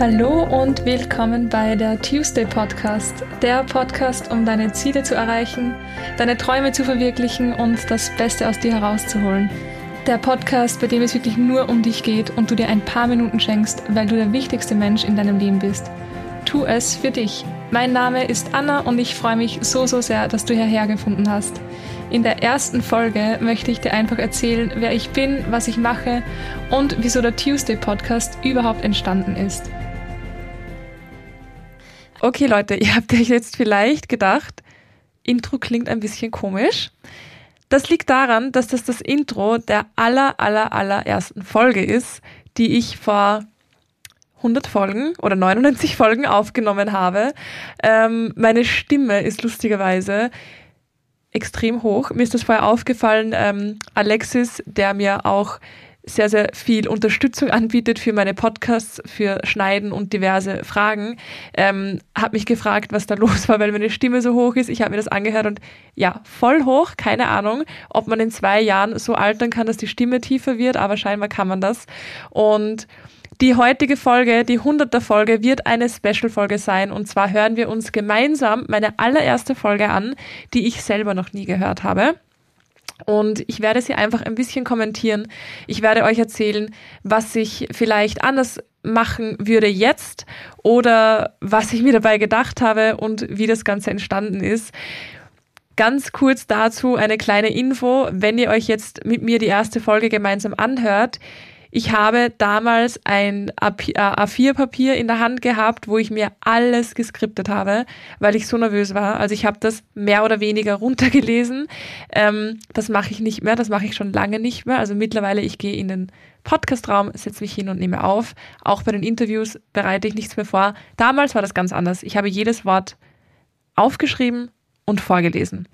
Hallo und willkommen bei der Tuesday Podcast, der Podcast, um deine Ziele zu erreichen, deine Träume zu verwirklichen und das Beste aus dir herauszuholen. Der Podcast, bei dem es wirklich nur um dich geht und du dir ein paar Minuten schenkst, weil du der wichtigste Mensch in deinem Leben bist. Tu es für dich. Mein Name ist Anna und ich freue mich so, so sehr, dass du hierher gefunden hast. In der ersten Folge möchte ich dir einfach erzählen, wer ich bin, was ich mache und wieso der Tuesday Podcast überhaupt entstanden ist. Okay, Leute, ihr habt euch jetzt vielleicht gedacht, Intro klingt ein bisschen komisch. Das liegt daran, dass das das Intro der aller, aller, allerersten Folge ist, die ich vor 100 Folgen oder 99 Folgen aufgenommen habe. Ähm, meine Stimme ist lustigerweise extrem hoch. Mir ist das vorher aufgefallen. Ähm, Alexis, der mir auch sehr, sehr viel Unterstützung anbietet für meine Podcasts, für Schneiden und diverse Fragen, ähm, hat mich gefragt, was da los war, weil meine Stimme so hoch ist. Ich habe mir das angehört und ja, voll hoch, keine Ahnung, ob man in zwei Jahren so altern kann, dass die Stimme tiefer wird, aber scheinbar kann man das. Und die heutige Folge, die 100. Folge, wird eine Special-Folge sein. Und zwar hören wir uns gemeinsam meine allererste Folge an, die ich selber noch nie gehört habe. Und ich werde sie einfach ein bisschen kommentieren. Ich werde euch erzählen, was ich vielleicht anders machen würde jetzt oder was ich mir dabei gedacht habe und wie das Ganze entstanden ist. Ganz kurz dazu eine kleine Info, wenn ihr euch jetzt mit mir die erste Folge gemeinsam anhört. Ich habe damals ein A4-Papier in der Hand gehabt, wo ich mir alles geskriptet habe, weil ich so nervös war. Also ich habe das mehr oder weniger runtergelesen. Ähm, das mache ich nicht mehr, das mache ich schon lange nicht mehr. Also mittlerweile, ich gehe in den Podcastraum, setze mich hin und nehme auf. Auch bei den Interviews bereite ich nichts mehr vor. Damals war das ganz anders. Ich habe jedes Wort aufgeschrieben und vorgelesen.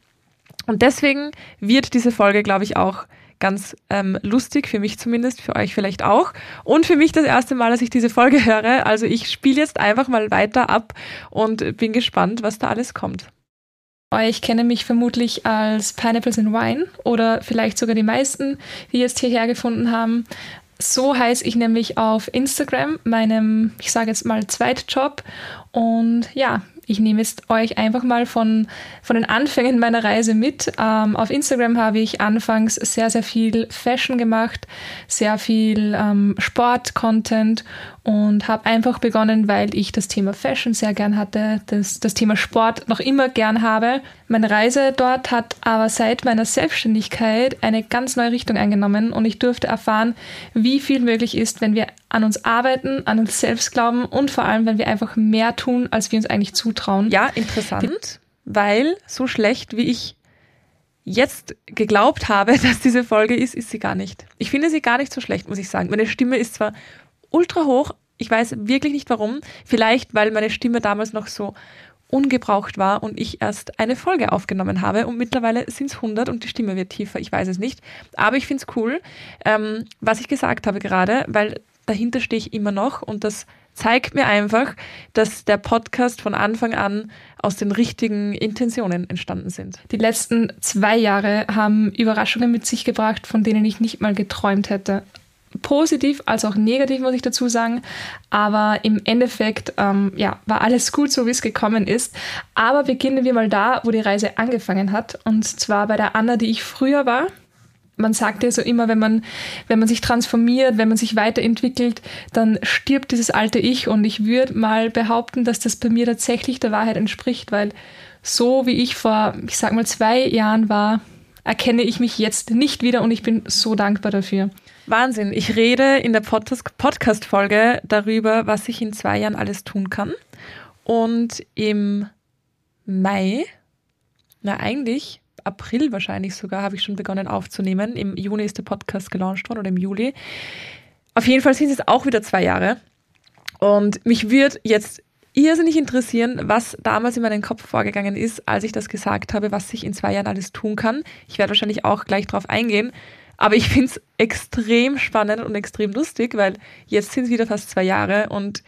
Und deswegen wird diese Folge, glaube ich, auch ganz ähm, lustig, für mich zumindest, für euch vielleicht auch. Und für mich das erste Mal, dass ich diese Folge höre. Also ich spiele jetzt einfach mal weiter ab und bin gespannt, was da alles kommt. Ich kenne mich vermutlich als Pineapples in Wine oder vielleicht sogar die meisten, die jetzt hierher gefunden haben. So heiße ich nämlich auf Instagram, meinem, ich sage jetzt mal, Zweitjob. Und ja, ich nehme jetzt euch einfach mal von, von den Anfängen meiner Reise mit. Ähm, auf Instagram habe ich anfangs sehr, sehr viel Fashion gemacht, sehr viel ähm, Sport-Content und habe einfach begonnen, weil ich das Thema Fashion sehr gern hatte, das, das Thema Sport noch immer gern habe. Meine Reise dort hat aber seit meiner Selbstständigkeit eine ganz neue Richtung eingenommen und ich durfte erfahren, wie viel möglich ist, wenn wir an uns arbeiten, an uns selbst glauben und vor allem, wenn wir einfach mehr tun, als wir uns eigentlich zutrauen. Ja, interessant, weil so schlecht wie ich jetzt geglaubt habe, dass diese Folge ist, ist sie gar nicht. Ich finde sie gar nicht so schlecht, muss ich sagen. Meine Stimme ist zwar ultra hoch. Ich weiß wirklich nicht warum. Vielleicht, weil meine Stimme damals noch so ungebraucht war und ich erst eine Folge aufgenommen habe und mittlerweile sind es 100 und die Stimme wird tiefer. Ich weiß es nicht. Aber ich finde es cool, ähm, was ich gesagt habe gerade, weil dahinter stehe ich immer noch und das zeigt mir einfach, dass der Podcast von Anfang an aus den richtigen Intentionen entstanden sind. Die letzten zwei Jahre haben Überraschungen mit sich gebracht, von denen ich nicht mal geträumt hätte positiv als auch negativ, muss ich dazu sagen. Aber im Endeffekt, ähm, ja, war alles gut, so wie es gekommen ist. Aber beginnen wir mal da, wo die Reise angefangen hat. Und zwar bei der Anna, die ich früher war. Man sagt ja so immer, wenn man, wenn man sich transformiert, wenn man sich weiterentwickelt, dann stirbt dieses alte Ich. Und ich würde mal behaupten, dass das bei mir tatsächlich der Wahrheit entspricht, weil so wie ich vor, ich sag mal, zwei Jahren war, erkenne ich mich jetzt nicht wieder und ich bin so dankbar dafür. Wahnsinn. Ich rede in der Podcast-Folge darüber, was ich in zwei Jahren alles tun kann. Und im Mai, na eigentlich April wahrscheinlich sogar, habe ich schon begonnen aufzunehmen. Im Juni ist der Podcast gelauncht worden oder im Juli. Auf jeden Fall sind es auch wieder zwei Jahre. Und mich würde jetzt irrsinnig interessieren, was damals in meinem Kopf vorgegangen ist, als ich das gesagt habe, was ich in zwei Jahren alles tun kann. Ich werde wahrscheinlich auch gleich drauf eingehen. Aber ich finde es extrem spannend und extrem lustig, weil jetzt sind es wieder fast zwei Jahre und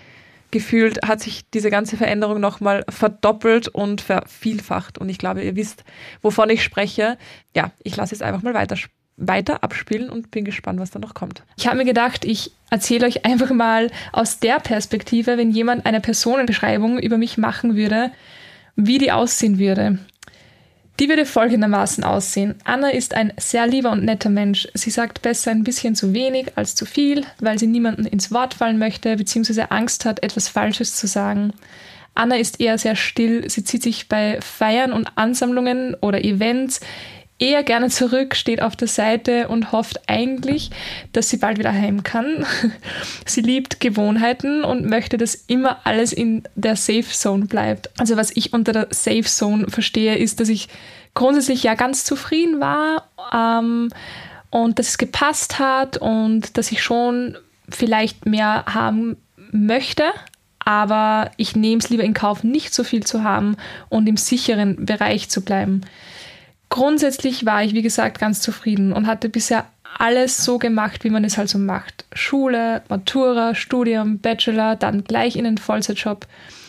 gefühlt hat sich diese ganze Veränderung nochmal verdoppelt und vervielfacht. Und ich glaube, ihr wisst, wovon ich spreche. Ja, ich lasse es einfach mal weiter weiter abspielen und bin gespannt, was da noch kommt. Ich habe mir gedacht, ich erzähle euch einfach mal aus der Perspektive, wenn jemand eine Personenbeschreibung über mich machen würde, wie die aussehen würde. Die würde folgendermaßen aussehen. Anna ist ein sehr lieber und netter Mensch. Sie sagt besser ein bisschen zu wenig als zu viel, weil sie niemanden ins Wort fallen möchte bzw. Angst hat, etwas Falsches zu sagen. Anna ist eher sehr still. Sie zieht sich bei Feiern und Ansammlungen oder Events eher gerne zurück, steht auf der Seite und hofft eigentlich, dass sie bald wieder heim kann. sie liebt Gewohnheiten und möchte, dass immer alles in der Safe Zone bleibt. Also was ich unter der Safe Zone verstehe, ist, dass ich grundsätzlich ja ganz zufrieden war ähm, und dass es gepasst hat und dass ich schon vielleicht mehr haben möchte, aber ich nehme es lieber in Kauf, nicht so viel zu haben und im sicheren Bereich zu bleiben. Grundsätzlich war ich, wie gesagt, ganz zufrieden und hatte bisher alles so gemacht, wie man es halt so macht. Schule, Matura, Studium, Bachelor, dann gleich in den Vollzeitjob.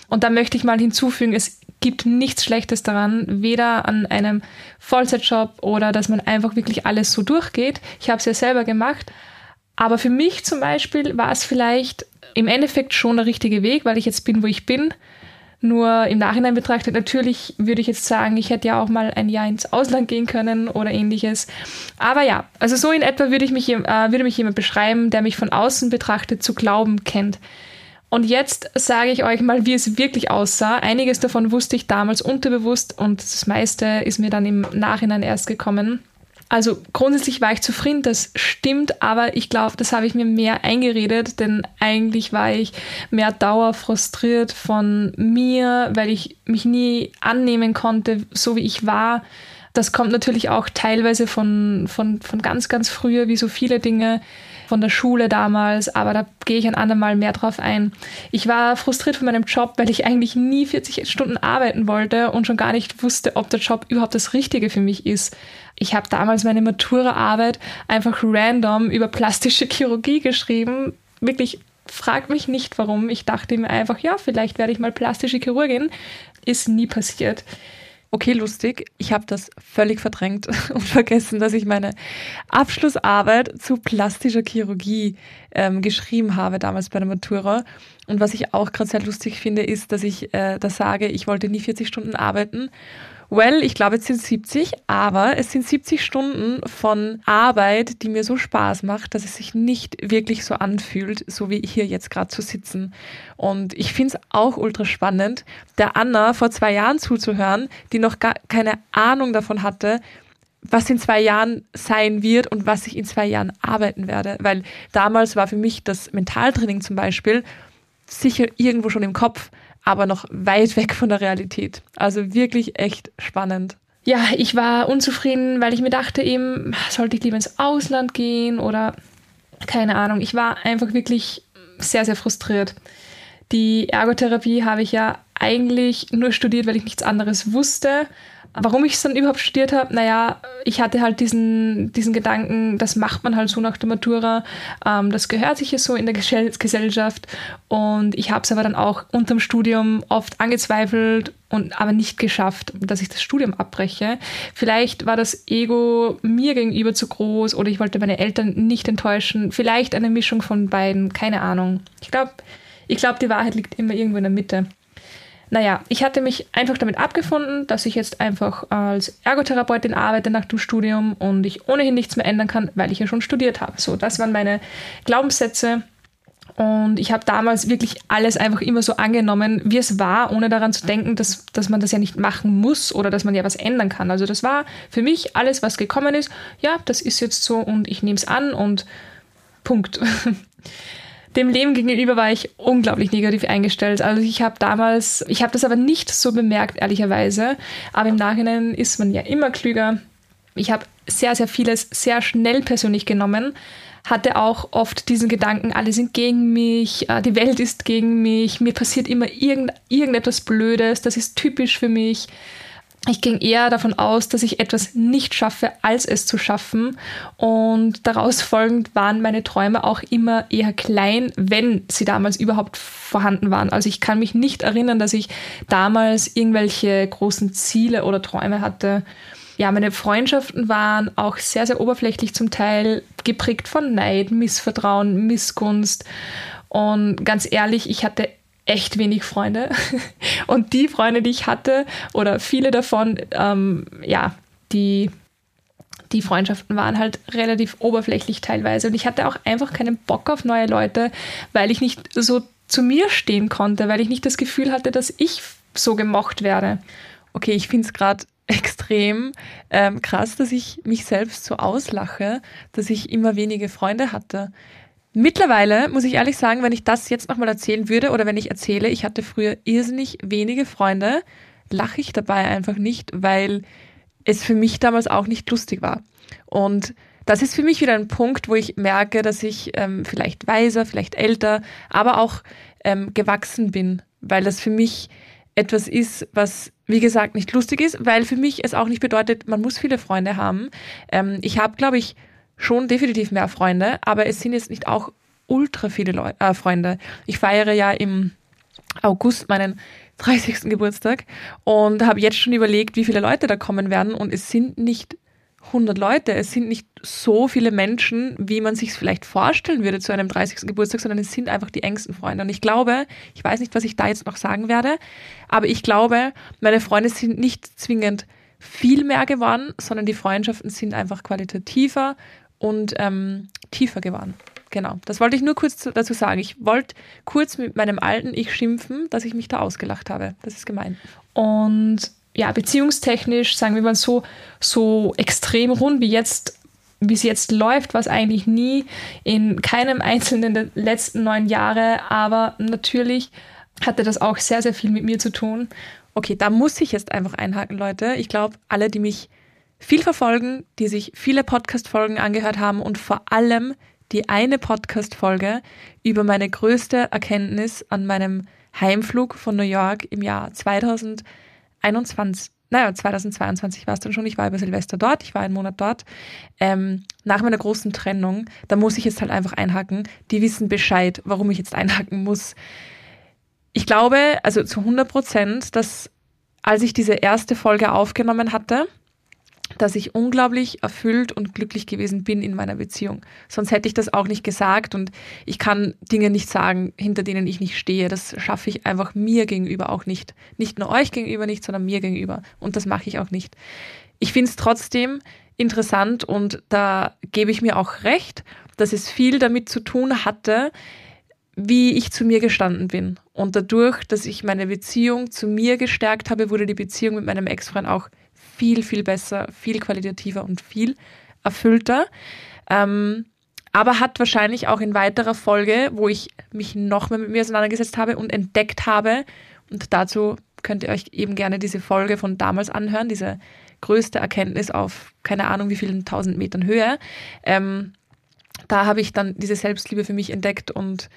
Und da möchte ich mal hinzufügen, es gibt nichts Schlechtes daran, weder an einem Vollzeitjob oder dass man einfach wirklich alles so durchgeht. Ich habe es ja selber gemacht. Aber für mich zum Beispiel war es vielleicht im Endeffekt schon der richtige Weg, weil ich jetzt bin, wo ich bin. Nur im Nachhinein betrachtet, natürlich würde ich jetzt sagen, ich hätte ja auch mal ein Jahr ins Ausland gehen können oder ähnliches. Aber ja, also so in etwa würde, ich mich, äh, würde mich jemand beschreiben, der mich von außen betrachtet zu glauben kennt. Und jetzt sage ich euch mal, wie es wirklich aussah. Einiges davon wusste ich damals unterbewusst und das meiste ist mir dann im Nachhinein erst gekommen. Also grundsätzlich war ich zufrieden, das stimmt, aber ich glaube, das habe ich mir mehr eingeredet, denn eigentlich war ich mehr dauerfrustriert von mir, weil ich mich nie annehmen konnte, so wie ich war. Das kommt natürlich auch teilweise von, von, von ganz, ganz früher, wie so viele Dinge von der Schule damals, aber da gehe ich ein andermal mehr drauf ein. Ich war frustriert von meinem Job, weil ich eigentlich nie 40 Stunden arbeiten wollte und schon gar nicht wusste, ob der Job überhaupt das Richtige für mich ist. Ich habe damals meine Maturaarbeit einfach random über plastische Chirurgie geschrieben. Wirklich, frag mich nicht warum. Ich dachte mir einfach, ja, vielleicht werde ich mal plastische Chirurgin. Ist nie passiert. Okay, lustig. Ich habe das völlig verdrängt und vergessen, dass ich meine Abschlussarbeit zu plastischer Chirurgie ähm, geschrieben habe, damals bei der Matura. Und was ich auch gerade sehr lustig finde, ist, dass ich äh, da sage, ich wollte nie 40 Stunden arbeiten Well, ich glaube, es sind 70, aber es sind 70 Stunden von Arbeit, die mir so Spaß macht, dass es sich nicht wirklich so anfühlt, so wie hier jetzt gerade zu sitzen. Und ich finde es auch ultra spannend, der Anna vor zwei Jahren zuzuhören, die noch gar keine Ahnung davon hatte, was in zwei Jahren sein wird und was ich in zwei Jahren arbeiten werde. Weil damals war für mich das Mentaltraining zum Beispiel sicher irgendwo schon im Kopf aber noch weit weg von der Realität. Also wirklich echt spannend. Ja, ich war unzufrieden, weil ich mir dachte eben, sollte ich lieber ins Ausland gehen oder keine Ahnung. Ich war einfach wirklich sehr, sehr frustriert. Die Ergotherapie habe ich ja eigentlich nur studiert, weil ich nichts anderes wusste. Warum ich es dann überhaupt studiert habe, naja, ich hatte halt diesen, diesen Gedanken, das macht man halt so nach der Matura, ähm, das gehört sich ja so in der Gesellschaft und ich habe es aber dann auch unterm Studium oft angezweifelt und aber nicht geschafft, dass ich das Studium abbreche. Vielleicht war das Ego mir gegenüber zu groß oder ich wollte meine Eltern nicht enttäuschen. Vielleicht eine Mischung von beiden, keine Ahnung. Ich glaube, ich glaube, die Wahrheit liegt immer irgendwo in der Mitte. Naja, ich hatte mich einfach damit abgefunden, dass ich jetzt einfach als Ergotherapeutin arbeite nach dem Studium und ich ohnehin nichts mehr ändern kann, weil ich ja schon studiert habe. So, das waren meine Glaubenssätze. Und ich habe damals wirklich alles einfach immer so angenommen, wie es war, ohne daran zu denken, dass, dass man das ja nicht machen muss oder dass man ja was ändern kann. Also das war für mich alles, was gekommen ist. Ja, das ist jetzt so und ich nehme es an und Punkt. dem Leben gegenüber war ich unglaublich negativ eingestellt. Also ich habe damals, ich habe das aber nicht so bemerkt, ehrlicherweise. Aber im Nachhinein ist man ja immer klüger. Ich habe sehr, sehr vieles sehr schnell persönlich genommen, hatte auch oft diesen Gedanken, alle sind gegen mich, äh, die Welt ist gegen mich, mir passiert immer irgend, irgendetwas Blödes, das ist typisch für mich. Ich ging eher davon aus, dass ich etwas nicht schaffe, als es zu schaffen. Und daraus folgend waren meine Träume auch immer eher klein, wenn sie damals überhaupt vorhanden waren. Also ich kann mich nicht erinnern, dass ich damals irgendwelche großen Ziele oder Träume hatte. ja, meine Freundschaften waren auch sehr, sehr oberflächlich zum Teil geprägt von Neid, Missvertrauen, Missgunst. Und ganz ehrlich, ich hatte echt wenig Freunde. Und die Freunde, die ich hatte, oder viele davon, ähm, ja, die, die Freundschaften waren halt relativ oberflächlich teilweise. Und ich hatte auch einfach keinen Bock auf neue Leute, weil ich nicht so zu mir stehen konnte, weil ich nicht das Gefühl hatte, dass ich so gemocht werde. Okay, ich finde es gerade extrem ähm, krass, dass ich mich selbst so auslache, dass ich immer wenige Freunde hatte. Mittlerweile muss ich ehrlich sagen, wenn ich das jetzt nochmal erzählen würde oder wenn ich erzähle, ich hatte früher irrsinnig wenige Freunde, lache ich dabei einfach nicht, weil es für mich damals auch nicht lustig war. Und das ist für mich wieder ein Punkt, wo ich merke, dass ich ähm, vielleicht weiser, vielleicht älter, aber auch ähm, gewachsen bin, weil das für mich etwas ist, was, wie gesagt, nicht lustig ist, weil für mich es auch nicht bedeutet, man muss viele Freunde haben. Ähm, ich habe, glaube ich, schon definitiv mehr Freunde, aber es sind jetzt nicht auch ultra viele Leu äh, Freunde. Ich feiere ja im August meinen 30. Geburtstag und habe jetzt schon überlegt, wie viele Leute da kommen werden und es sind nicht 100 Leute. Es sind nicht so viele Menschen, wie man sich es vielleicht vorstellen würde zu einem 30. Geburtstag, sondern es sind einfach die engsten Freunde. Und ich glaube, ich weiß nicht, was ich da jetzt noch sagen werde, aber ich glaube, meine Freunde sind nicht zwingend viel mehr geworden, sondern die Freundschaften sind einfach qualitativer und ähm, tiefer geworden. Genau, das wollte ich nur kurz dazu sagen. Ich wollte kurz mit meinem alten Ich schimpfen, dass ich mich da ausgelacht habe. Das ist gemein. Und ja, beziehungstechnisch, sagen wir mal so, so extrem rund wie jetzt wie es jetzt läuft, was eigentlich nie in keinem einzelnen der letzten neun Jahre, aber natürlich hatte das auch sehr, sehr viel mit mir zu tun. Okay, da muss ich jetzt einfach einhaken, Leute. Ich glaube, alle, die mich viel verfolgen, die sich viele Podcast-Folgen angehört haben und vor allem die eine Podcast-Folge über meine größte Erkenntnis an meinem Heimflug von New York im Jahr 2000 21, naja, 2022 war es dann schon, ich war über Silvester dort, ich war einen Monat dort. Ähm, nach meiner großen Trennung, da muss ich jetzt halt einfach einhaken. Die wissen Bescheid, warum ich jetzt einhaken muss. Ich glaube, also zu 100 Prozent, dass als ich diese erste Folge aufgenommen hatte, dass ich unglaublich erfüllt und glücklich gewesen bin in meiner Beziehung. Sonst hätte ich das auch nicht gesagt und ich kann Dinge nicht sagen, hinter denen ich nicht stehe. Das schaffe ich einfach mir gegenüber auch nicht. Nicht nur euch gegenüber nicht, sondern mir gegenüber. Und das mache ich auch nicht. Ich finde es trotzdem interessant und da gebe ich mir auch recht, dass es viel damit zu tun hatte, wie ich zu mir gestanden bin. Und dadurch, dass ich meine Beziehung zu mir gestärkt habe, wurde die Beziehung mit meinem Ex-Freund auch viel, viel besser, viel qualitativer und viel erfüllter. Ähm, aber hat wahrscheinlich auch in weiterer Folge, wo ich mich noch mehr mit mir auseinandergesetzt habe und entdeckt habe, und dazu könnt ihr euch eben gerne diese Folge von damals anhören, diese größte Erkenntnis auf keine Ahnung wie vielen tausend Metern Höhe. Ähm, da habe ich dann diese Selbstliebe für mich entdeckt und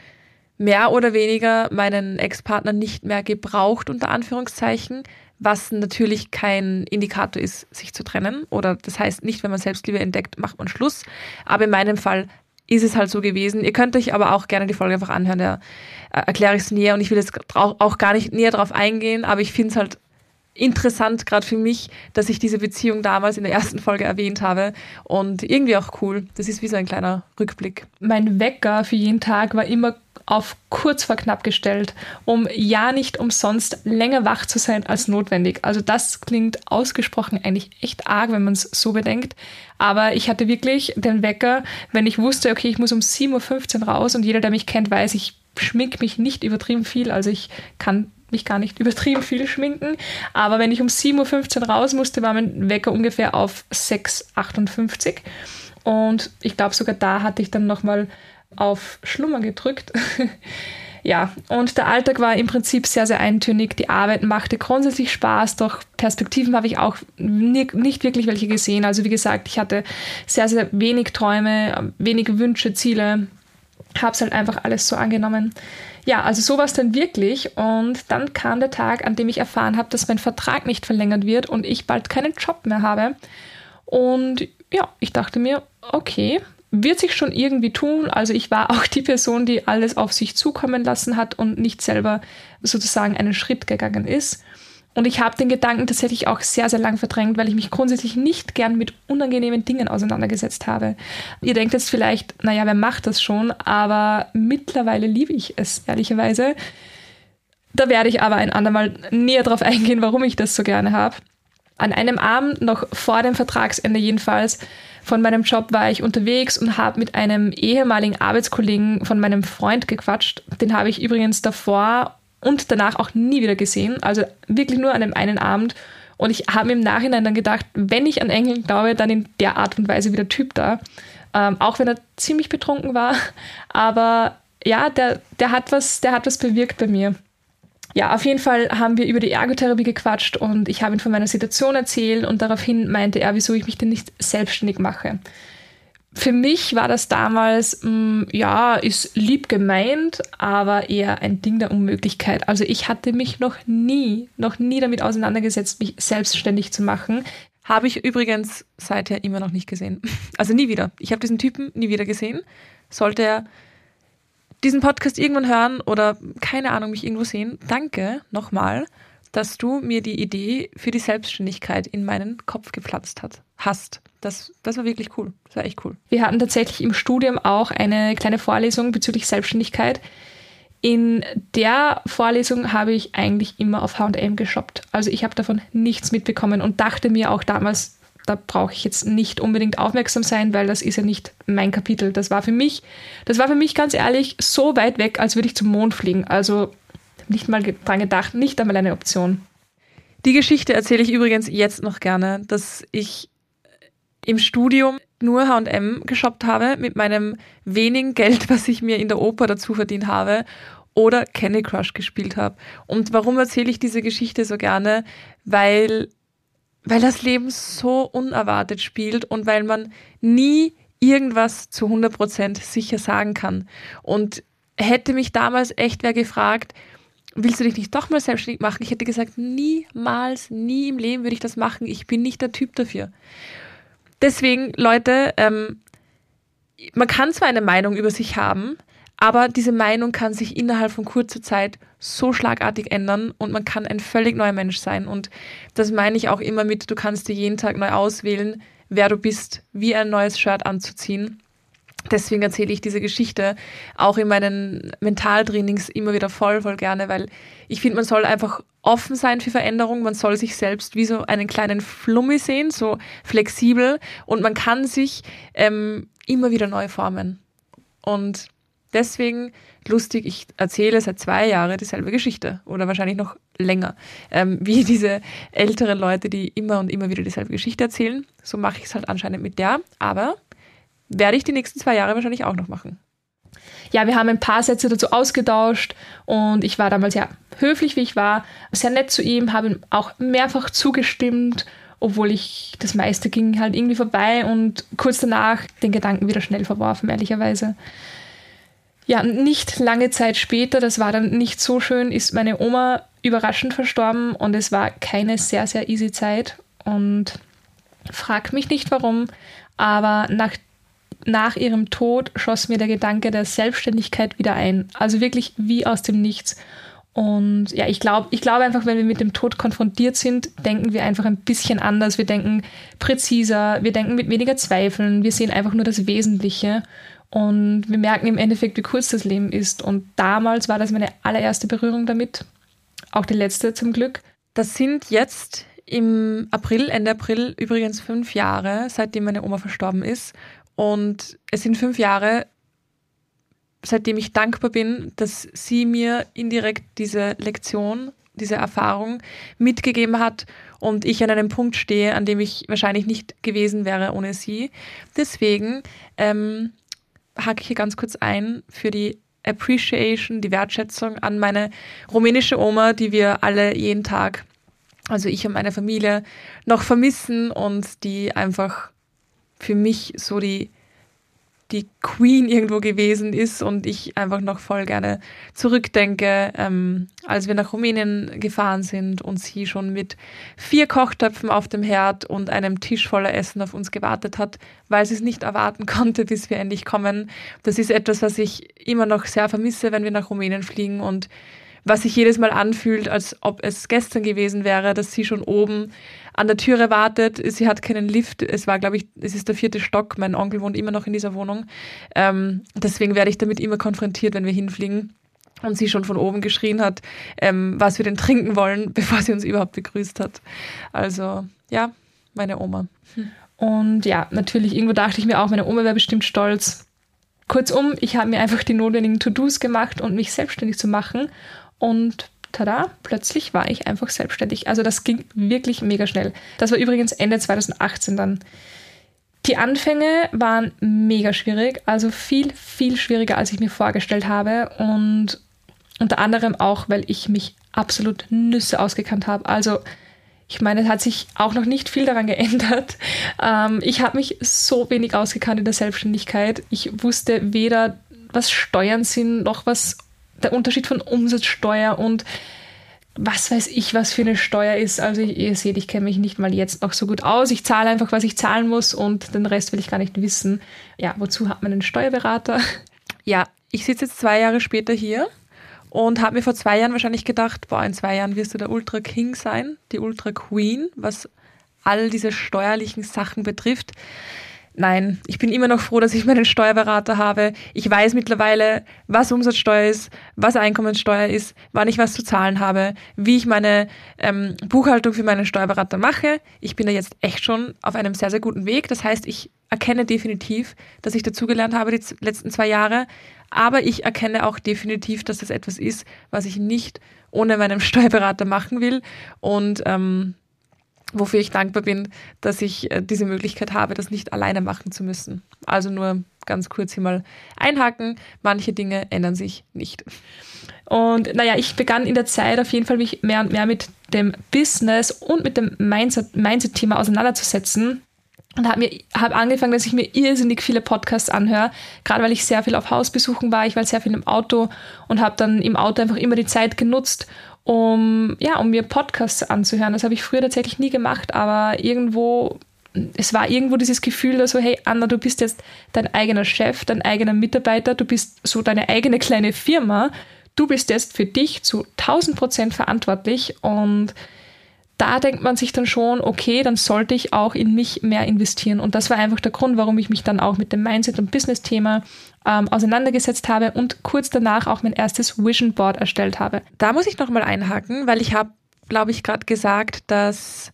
mehr oder weniger meinen Ex-Partner nicht mehr gebraucht, unter Anführungszeichen, was natürlich kein Indikator ist, sich zu trennen. Oder das heißt nicht, wenn man Selbstliebe entdeckt, macht man Schluss. Aber in meinem Fall ist es halt so gewesen. Ihr könnt euch aber auch gerne die Folge einfach anhören, da äh, erkläre ich es näher und ich will jetzt auch gar nicht näher darauf eingehen, aber ich finde es halt interessant, gerade für mich, dass ich diese Beziehung damals in der ersten Folge erwähnt habe und irgendwie auch cool. Das ist wie so ein kleiner Rückblick. Mein Wecker für jeden Tag war immer auf kurz vor knapp gestellt, um ja nicht umsonst länger wach zu sein als notwendig. Also das klingt ausgesprochen eigentlich echt arg, wenn man es so bedenkt. Aber ich hatte wirklich den Wecker, wenn ich wusste, okay, ich muss um 7.15 Uhr raus und jeder, der mich kennt, weiß, ich schmink mich nicht übertrieben viel. Also ich kann mich gar nicht übertrieben viel schminken. Aber wenn ich um 7.15 Uhr raus musste, war mein Wecker ungefähr auf 6.58 Uhr. Und ich glaube, sogar da hatte ich dann nochmal auf Schlummer gedrückt. ja, und der Alltag war im Prinzip sehr, sehr eintönig. Die Arbeit machte grundsätzlich Spaß, doch Perspektiven habe ich auch nicht wirklich welche gesehen. Also wie gesagt, ich hatte sehr, sehr wenig Träume, wenig Wünsche, Ziele. Habe es halt einfach alles so angenommen. Ja, also so war es dann wirklich. Und dann kam der Tag, an dem ich erfahren habe, dass mein Vertrag nicht verlängert wird und ich bald keinen Job mehr habe. Und ja, ich dachte mir, okay, wird sich schon irgendwie tun. Also ich war auch die Person, die alles auf sich zukommen lassen hat und nicht selber sozusagen einen Schritt gegangen ist. Und ich habe den Gedanken tatsächlich auch sehr, sehr lang verdrängt, weil ich mich grundsätzlich nicht gern mit unangenehmen Dingen auseinandergesetzt habe. Ihr denkt jetzt vielleicht, naja, wer macht das schon? Aber mittlerweile liebe ich es, ehrlicherweise. Da werde ich aber ein andermal näher drauf eingehen, warum ich das so gerne habe. An einem Abend, noch vor dem Vertragsende jedenfalls, von meinem Job war ich unterwegs und habe mit einem ehemaligen Arbeitskollegen von meinem Freund gequatscht. Den habe ich übrigens davor und danach auch nie wieder gesehen. Also wirklich nur an dem einen Abend. Und ich habe mir im Nachhinein dann gedacht, wenn ich an Engel glaube, dann in der Art und Weise wie der Typ da. Ähm, auch wenn er ziemlich betrunken war. Aber ja, der, der, hat was, der hat was bewirkt bei mir. Ja, auf jeden Fall haben wir über die Ergotherapie gequatscht und ich habe ihm von meiner Situation erzählt und daraufhin meinte er, wieso ich mich denn nicht selbstständig mache für mich war das damals, mh, mm, ja, ist lieb gemeint, aber eher ein Ding der Unmöglichkeit. Also ich hatte mich noch nie, noch nie damit auseinandergesetzt, mich selbstständig zu machen. Habe ich übrigens seither immer noch nicht gesehen. Also nie wieder. Ich habe diesen Typen nie wieder gesehen. Sollte er diesen Podcast irgendwann hören oder keine Ahnung mich irgendwo sehen, danke nochmal, dass du mir die Idee für die Selbstständigkeit in meinen Kopf geplatzt hat, hast. Das, das war wirklich cool. Das war echt cool. Wir hatten tatsächlich im Studium auch eine kleine Vorlesung bezüglich Selbstständigkeit. In der Vorlesung habe ich eigentlich immer auf HM geshoppt. Also ich habe davon nichts mitbekommen und dachte mir auch damals, da brauche ich jetzt nicht unbedingt aufmerksam sein, weil das ist ja nicht mein Kapitel. Das war für mich, das war für mich ganz ehrlich so weit weg, als würde ich zum Mond fliegen. Also nicht mal dran gedacht, nicht einmal eine Option. Die Geschichte erzähle ich übrigens jetzt noch gerne, dass ich im Studium nur H&M geshoppt habe mit meinem wenigen Geld, was ich mir in der Oper dazu verdient habe oder Candy Crush gespielt habe. Und warum erzähle ich diese Geschichte so gerne? Weil, weil das Leben so unerwartet spielt und weil man nie irgendwas zu 100% sicher sagen kann. Und hätte mich damals echt wer gefragt, willst du dich nicht doch mal selbstständig machen? Ich hätte gesagt, niemals, nie im Leben würde ich das machen. Ich bin nicht der Typ dafür. Deswegen, Leute, ähm, man kann zwar eine Meinung über sich haben, aber diese Meinung kann sich innerhalb von kurzer Zeit so schlagartig ändern und man kann ein völlig neuer Mensch sein. Und das meine ich auch immer mit, du kannst dir jeden Tag neu auswählen, wer du bist, wie ein neues Shirt anzuziehen. Deswegen erzähle ich diese Geschichte auch in meinen Mentaltrainings immer wieder voll, voll gerne, weil ich finde, man soll einfach offen sein für Veränderung. Man soll sich selbst wie so einen kleinen Flummi sehen, so flexibel und man kann sich ähm, immer wieder neu formen. Und deswegen lustig, ich erzähle seit zwei Jahren dieselbe Geschichte oder wahrscheinlich noch länger, ähm, wie diese älteren Leute, die immer und immer wieder dieselbe Geschichte erzählen. So mache ich es halt anscheinend mit der, aber werde ich die nächsten zwei Jahre wahrscheinlich auch noch machen. Ja, wir haben ein paar Sätze dazu ausgetauscht und ich war damals ja höflich, wie ich war, sehr nett zu ihm, habe ihm auch mehrfach zugestimmt, obwohl ich das meiste ging halt irgendwie vorbei und kurz danach den Gedanken wieder schnell verworfen, ehrlicherweise. Ja, nicht lange Zeit später, das war dann nicht so schön, ist meine Oma überraschend verstorben und es war keine sehr, sehr easy Zeit und frag mich nicht warum, aber nach nach ihrem Tod schoss mir der Gedanke der Selbstständigkeit wieder ein. Also wirklich wie aus dem Nichts. Und ja, ich glaube ich glaube einfach, wenn wir mit dem Tod konfrontiert sind, denken wir einfach ein bisschen anders. Wir denken präziser, wir denken mit weniger Zweifeln, wir sehen einfach nur das Wesentliche. Und wir merken im Endeffekt, wie kurz das Leben ist. Und damals war das meine allererste Berührung damit. Auch die letzte zum Glück. Das sind jetzt im April, Ende April übrigens fünf Jahre, seitdem meine Oma verstorben ist. Und es sind fünf Jahre, seitdem ich dankbar bin, dass sie mir indirekt diese Lektion, diese Erfahrung mitgegeben hat und ich an einem Punkt stehe, an dem ich wahrscheinlich nicht gewesen wäre ohne sie. Deswegen ähm, hake ich hier ganz kurz ein für die Appreciation, die Wertschätzung an meine rumänische Oma, die wir alle jeden Tag, also ich und meine Familie, noch vermissen und die einfach für mich so die, die Queen irgendwo gewesen ist und ich einfach noch voll gerne zurückdenke, ähm, als wir nach Rumänien gefahren sind und sie schon mit vier Kochtöpfen auf dem Herd und einem Tisch voller Essen auf uns gewartet hat, weil sie es nicht erwarten konnte, bis wir endlich kommen. Das ist etwas, was ich immer noch sehr vermisse, wenn wir nach Rumänien fliegen und was sich jedes Mal anfühlt, als ob es gestern gewesen wäre, dass sie schon oben an der Türe wartet. Sie hat keinen Lift. Es war, glaube ich, es ist der vierte Stock. Mein Onkel wohnt immer noch in dieser Wohnung. Ähm, deswegen werde ich damit immer konfrontiert, wenn wir hinfliegen. Und sie schon von oben geschrien hat, ähm, was wir denn trinken wollen, bevor sie uns überhaupt begrüßt hat. Also, ja, meine Oma. Und ja, natürlich, irgendwo dachte ich mir auch, meine Oma wäre bestimmt stolz. Kurzum, ich habe mir einfach die notwendigen To-Dos gemacht und um mich selbstständig zu machen. Und tada, plötzlich war ich einfach selbstständig. Also das ging wirklich mega schnell. Das war übrigens Ende 2018 dann. Die Anfänge waren mega schwierig, also viel, viel schwieriger, als ich mir vorgestellt habe. Und unter anderem auch, weil ich mich absolut Nüsse ausgekannt habe. Also ich meine, es hat sich auch noch nicht viel daran geändert. Ähm, ich habe mich so wenig ausgekannt in der Selbstständigkeit. Ich wusste weder, was Steuern sind, noch was der Unterschied von Umsatzsteuer und was weiß ich, was für eine Steuer ist. Also ihr seht, ich kenne mich nicht mal jetzt noch so gut aus. Ich zahle einfach, was ich zahlen muss und den Rest will ich gar nicht wissen. Ja, wozu hat man einen Steuerberater? Ja, ich sitze jetzt zwei Jahre später hier und habe mir vor zwei Jahren wahrscheinlich gedacht, boah, in zwei Jahren wirst du der Ultra King sein, die Ultra Queen, was all diese steuerlichen Sachen betrifft. Nein, ich bin immer noch froh, dass ich meinen Steuerberater habe. Ich weiß mittlerweile, was Umsatzsteuer ist, was Einkommenssteuer ist, wann ich was zu zahlen habe, wie ich meine ähm, Buchhaltung für meinen Steuerberater mache. Ich bin da jetzt echt schon auf einem sehr, sehr guten Weg. Das heißt, ich erkenne definitiv, dass ich dazugelernt habe die letzten zwei Jahre. Aber ich erkenne auch definitiv, dass das etwas ist, was ich nicht ohne meinen Steuerberater machen will. Und ähm, wofür ich dankbar bin, dass ich äh, diese Möglichkeit habe, das nicht alleine machen zu müssen. Also nur ganz kurz hier mal einhaken. Manche Dinge ändern sich nicht. Und naja, ich begann in der Zeit auf jeden Fall mich mehr und mehr mit dem Business und mit dem Mindset-Thema auseinanderzusetzen. Und habe hab angefangen, dass ich mir irrsinnig viele Podcasts anhöre, gerade weil ich sehr viel auf Hausbesuchen war. Ich war sehr viel im Auto und habe dann im Auto einfach immer die Zeit genutzt, um, ja, um mir Podcasts anzuhören. Das habe ich früher tatsächlich nie gemacht, aber irgendwo, es war irgendwo dieses Gefühl da so, hey Anna, du bist jetzt dein eigener Chef, dein eigener Mitarbeiter, du bist so deine eigene kleine Firma, du bist jetzt für dich zu 1000 Prozent verantwortlich und da denkt man sich dann schon, okay, dann sollte ich auch in mich mehr investieren. Und das war einfach der Grund, warum ich mich dann auch mit dem Mindset- und Business-Thema ähm, auseinandergesetzt habe und kurz danach auch mein erstes Vision Board erstellt habe. Da muss ich nochmal einhaken, weil ich habe, glaube ich, gerade gesagt, dass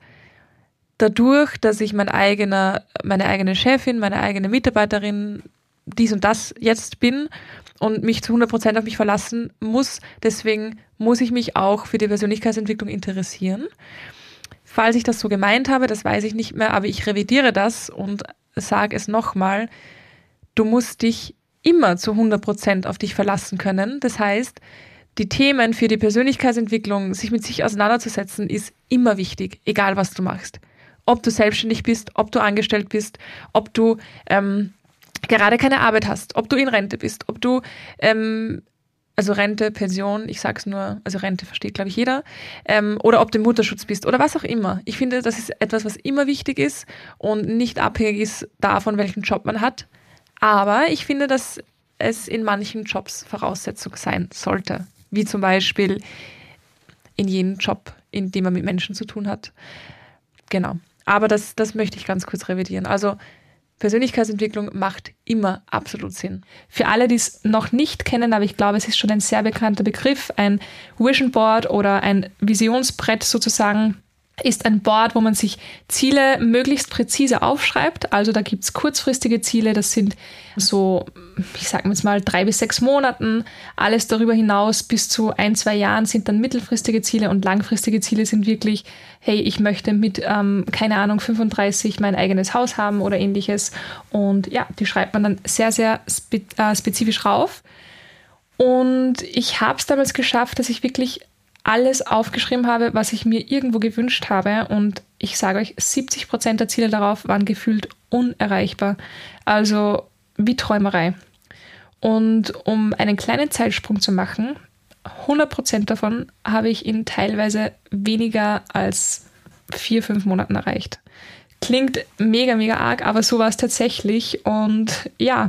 dadurch, dass ich mein eigener, meine eigene Chefin, meine eigene Mitarbeiterin, dies und das jetzt bin und mich zu 100 Prozent auf mich verlassen muss, deswegen muss ich mich auch für die Persönlichkeitsentwicklung interessieren. Falls ich das so gemeint habe, das weiß ich nicht mehr, aber ich revidiere das und sage es nochmal. Du musst dich immer zu 100 Prozent auf dich verlassen können. Das heißt, die Themen für die Persönlichkeitsentwicklung, sich mit sich auseinanderzusetzen, ist immer wichtig, egal was du machst. Ob du selbstständig bist, ob du angestellt bist, ob du ähm, gerade keine Arbeit hast, ob du in Rente bist, ob du ähm, also Rente, Pension, ich sag's nur, also Rente versteht, glaube ich, jeder, ähm, oder ob du im Mutterschutz bist oder was auch immer. Ich finde, das ist etwas, was immer wichtig ist und nicht abhängig ist davon, welchen Job man hat. Aber ich finde, dass es in manchen Jobs Voraussetzung sein sollte, wie zum Beispiel in jedem Job, in dem man mit Menschen zu tun hat. Genau. Aber das, das möchte ich ganz kurz revidieren. Also Persönlichkeitsentwicklung macht immer absolut Sinn. Für alle, die es noch nicht kennen, aber ich glaube, es ist schon ein sehr bekannter Begriff, ein Vision Board oder ein Visionsbrett sozusagen ist ein Board, wo man sich Ziele möglichst präzise aufschreibt. Also da gibt's kurzfristige Ziele, das sind so, ich sage jetzt mal, drei bis sechs Monaten. Alles darüber hinaus bis zu ein, zwei Jahren sind dann mittelfristige Ziele und langfristige Ziele sind wirklich, hey, ich möchte mit, ähm, keine Ahnung, 35 mein eigenes Haus haben oder ähnliches. Und ja, die schreibt man dann sehr, sehr spe äh, spezifisch rauf. Und ich habe es damals geschafft, dass ich wirklich alles aufgeschrieben habe, was ich mir irgendwo gewünscht habe. Und ich sage euch, 70 Prozent der Ziele darauf waren gefühlt unerreichbar. Also wie Träumerei. Und um einen kleinen Zeitsprung zu machen, 100 Prozent davon habe ich in teilweise weniger als vier, fünf Monaten erreicht. Klingt mega, mega arg, aber so war es tatsächlich. Und ja,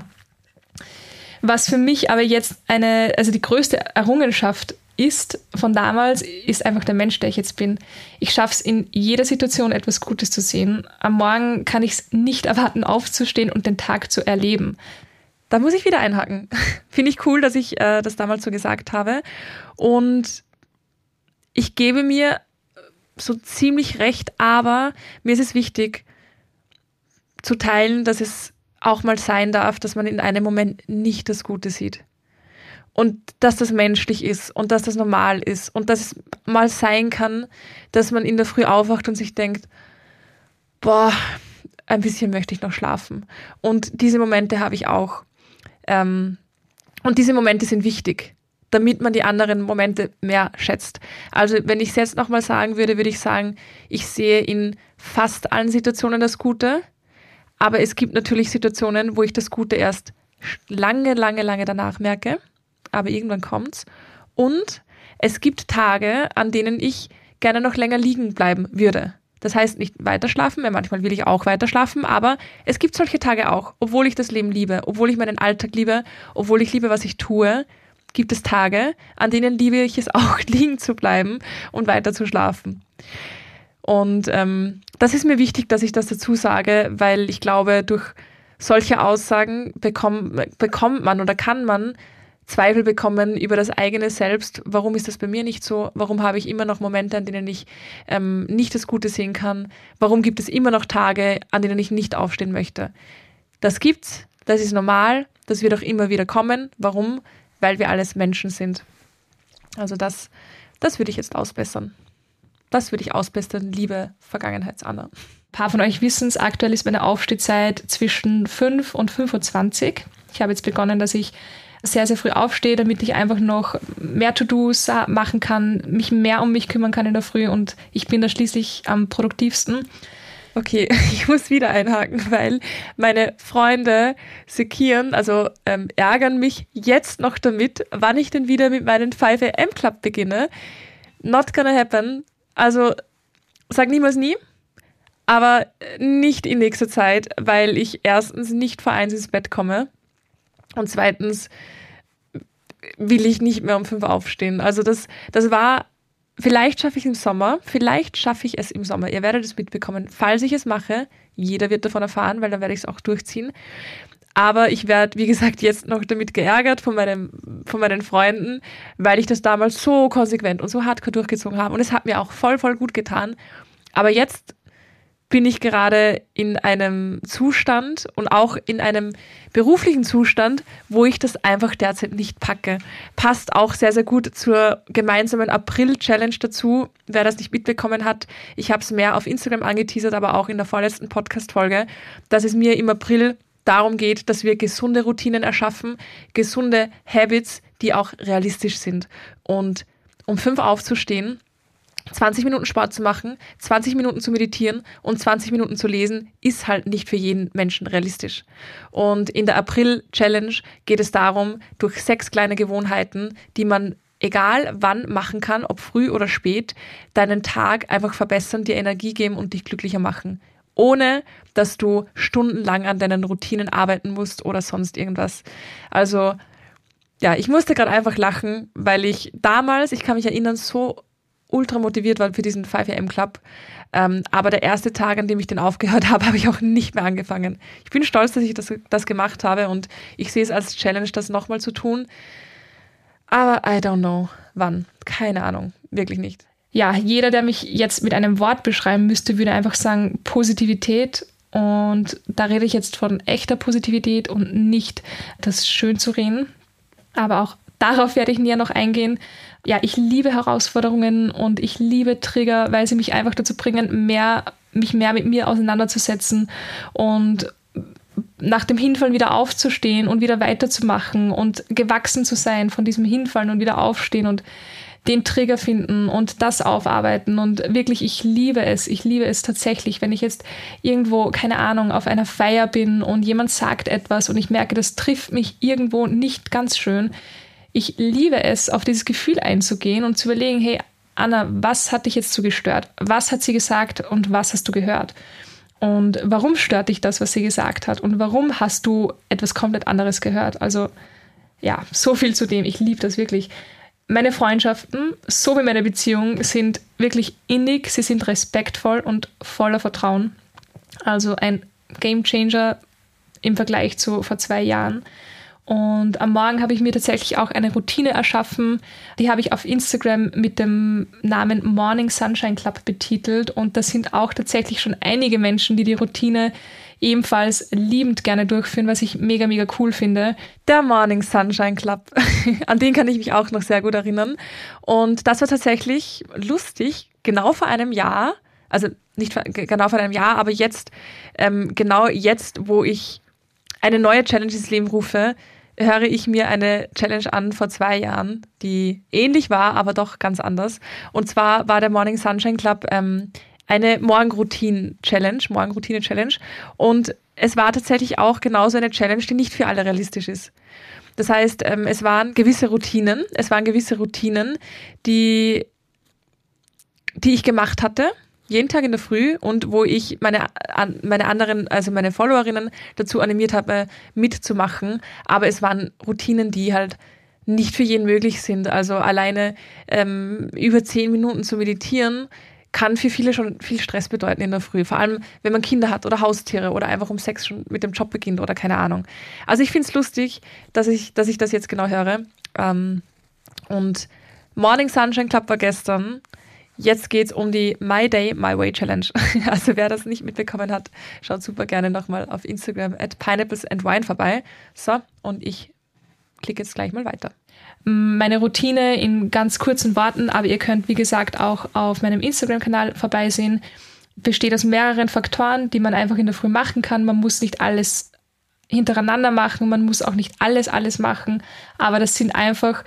was für mich aber jetzt eine, also die größte Errungenschaft ist von damals, ist einfach der Mensch, der ich jetzt bin. Ich schaffe es in jeder Situation etwas Gutes zu sehen. Am Morgen kann ich es nicht erwarten, aufzustehen und den Tag zu erleben. Da muss ich wieder einhaken. Finde ich cool, dass ich äh, das damals so gesagt habe. Und ich gebe mir so ziemlich recht, aber mir ist es wichtig zu teilen, dass es auch mal sein darf, dass man in einem Moment nicht das Gute sieht. Und dass das menschlich ist und dass das normal ist und dass es mal sein kann, dass man in der Früh aufwacht und sich denkt, boah, ein bisschen möchte ich noch schlafen. Und diese Momente habe ich auch. Ähm, und diese Momente sind wichtig, damit man die anderen Momente mehr schätzt. Also wenn ich es jetzt nochmal sagen würde, würde ich sagen, ich sehe in fast allen Situationen das Gute, aber es gibt natürlich Situationen, wo ich das Gute erst lange, lange, lange danach merke, aber irgendwann kommt's. Und es gibt Tage, an denen ich gerne noch länger liegen bleiben würde. Das heißt nicht weiter schlafen, manchmal will ich auch weiter schlafen, aber es gibt solche Tage auch, obwohl ich das Leben liebe, obwohl ich meinen Alltag liebe, obwohl ich liebe, was ich tue, gibt es Tage, an denen liebe ich es auch, liegen zu bleiben und weiter zu schlafen. Und ähm, das ist mir wichtig, dass ich das dazu sage, weil ich glaube, durch solche Aussagen bekomm, bekommt man oder kann man Zweifel bekommen über das eigene Selbst. Warum ist das bei mir nicht so? Warum habe ich immer noch Momente, an denen ich ähm, nicht das Gute sehen kann? Warum gibt es immer noch Tage, an denen ich nicht aufstehen möchte? Das gibt's, das ist normal, das wird auch immer wieder kommen. Warum? Weil wir alles Menschen sind. Also das, das würde ich jetzt ausbessern. Das würde ich ausbessern, liebe Vergangenheitsanna. Ein paar von euch wissen es, aktuell ist meine Aufstehzeit zwischen 5 und 25. Ich habe jetzt begonnen, dass ich sehr, sehr früh aufstehe, damit ich einfach noch mehr To-Dos machen kann, mich mehr um mich kümmern kann in der Früh und ich bin da schließlich am produktivsten. Okay, ich muss wieder einhaken, weil meine Freunde sekieren, also ähm, ärgern mich jetzt noch damit, wann ich denn wieder mit meinem 5am Club beginne. Not gonna happen. Also sag niemals nie, aber nicht in nächster Zeit, weil ich erstens nicht vor eins ins Bett komme und zweitens will ich nicht mehr um fünf aufstehen. Also das, das war, vielleicht schaffe ich es im Sommer, vielleicht schaffe ich es im Sommer. Ihr werdet es mitbekommen. Falls ich es mache, jeder wird davon erfahren, weil dann werde ich es auch durchziehen. Aber ich werde, wie gesagt, jetzt noch damit geärgert von, meinem, von meinen Freunden, weil ich das damals so konsequent und so hardcore durchgezogen habe. Und es hat mir auch voll, voll gut getan. Aber jetzt bin ich gerade in einem Zustand und auch in einem beruflichen Zustand, wo ich das einfach derzeit nicht packe. Passt auch sehr, sehr gut zur gemeinsamen April-Challenge dazu. Wer das nicht mitbekommen hat, ich habe es mehr auf Instagram angeteasert, aber auch in der vorletzten Podcast-Folge, dass es mir im April darum geht, dass wir gesunde Routinen erschaffen, gesunde Habits, die auch realistisch sind. Und um fünf aufzustehen, 20 Minuten Sport zu machen, 20 Minuten zu meditieren und 20 Minuten zu lesen, ist halt nicht für jeden Menschen realistisch. Und in der April-Challenge geht es darum, durch sechs kleine Gewohnheiten, die man egal wann machen kann, ob früh oder spät, deinen Tag einfach verbessern, dir Energie geben und dich glücklicher machen. Ohne dass du stundenlang an deinen Routinen arbeiten musst oder sonst irgendwas. Also ja, ich musste gerade einfach lachen, weil ich damals, ich kann mich erinnern, so ultra motiviert war für diesen 5am Club. Ähm, aber der erste Tag, an dem ich den aufgehört habe, habe ich auch nicht mehr angefangen. Ich bin stolz, dass ich das, das gemacht habe und ich sehe es als Challenge, das nochmal zu tun. Aber I don't know, wann. Keine Ahnung. Wirklich nicht. Ja, jeder, der mich jetzt mit einem Wort beschreiben müsste, würde einfach sagen Positivität. Und da rede ich jetzt von echter Positivität und nicht das schön zu reden. Aber auch darauf werde ich näher noch eingehen ja, ich liebe Herausforderungen und ich liebe Trigger, weil sie mich einfach dazu bringen, mehr, mich mehr mit mir auseinanderzusetzen und nach dem Hinfallen wieder aufzustehen und wieder weiterzumachen und gewachsen zu sein von diesem Hinfallen und wieder aufstehen und den Trigger finden und das aufarbeiten. Und wirklich, ich liebe es. Ich liebe es tatsächlich, wenn ich jetzt irgendwo, keine Ahnung, auf einer Feier bin und jemand sagt etwas und ich merke, das trifft mich irgendwo nicht ganz schön ich liebe es, auf dieses Gefühl einzugehen und zu überlegen, hey, Anna, was hat dich jetzt so gestört? Was hat sie gesagt und was hast du gehört? Und warum stört dich das, was sie gesagt hat? Und warum hast du etwas komplett anderes gehört? Also, ja, so viel zu dem. Ich liebe das wirklich. Meine Freundschaften, so wie meine Beziehungen, sind wirklich innig, sie sind respektvoll und voller Vertrauen. Also ein Game Changer im Vergleich zu vor zwei Jahren. Und am Morgen habe ich mir tatsächlich auch eine Routine erschaffen. Die habe ich auf Instagram mit dem Namen Morning Sunshine Club betitelt. Und da sind auch tatsächlich schon einige Menschen, die die Routine ebenfalls liebend gerne durchführen, was ich mega, mega cool finde. Der Morning Sunshine Club. An den kann ich mich auch noch sehr gut erinnern. Und das war tatsächlich lustig. Genau vor einem Jahr, also nicht genau vor einem Jahr, aber jetzt, ähm, genau jetzt, wo ich eine neue Challenge ins Leben rufe, höre ich mir eine Challenge an vor zwei Jahren, die ähnlich war, aber doch ganz anders. Und zwar war der Morning Sunshine Club ähm, eine Morgenroutine-Challenge, Morgenroutine-Challenge. Und es war tatsächlich auch genauso eine Challenge, die nicht für alle realistisch ist. Das heißt, ähm, es waren gewisse Routinen, es waren gewisse Routinen, die, die ich gemacht hatte, jeden Tag in der Früh und wo ich meine, meine anderen, also meine Followerinnen dazu animiert habe, mitzumachen. Aber es waren Routinen, die halt nicht für jeden möglich sind. Also alleine ähm, über zehn Minuten zu meditieren, kann für viele schon viel Stress bedeuten in der Früh. Vor allem, wenn man Kinder hat oder Haustiere oder einfach um sechs schon mit dem Job beginnt oder keine Ahnung. Also ich finde es lustig, dass ich, dass ich das jetzt genau höre. Ähm, und Morning Sunshine Club war gestern. Jetzt geht es um die My Day, My Way Challenge. Also wer das nicht mitbekommen hat, schaut super gerne nochmal auf Instagram at Pineapples and Wine vorbei. So, und ich klicke jetzt gleich mal weiter. Meine Routine in ganz kurzen Worten, aber ihr könnt, wie gesagt, auch auf meinem Instagram-Kanal vorbeisehen, besteht aus mehreren Faktoren, die man einfach in der Früh machen kann. Man muss nicht alles hintereinander machen, man muss auch nicht alles, alles machen, aber das sind einfach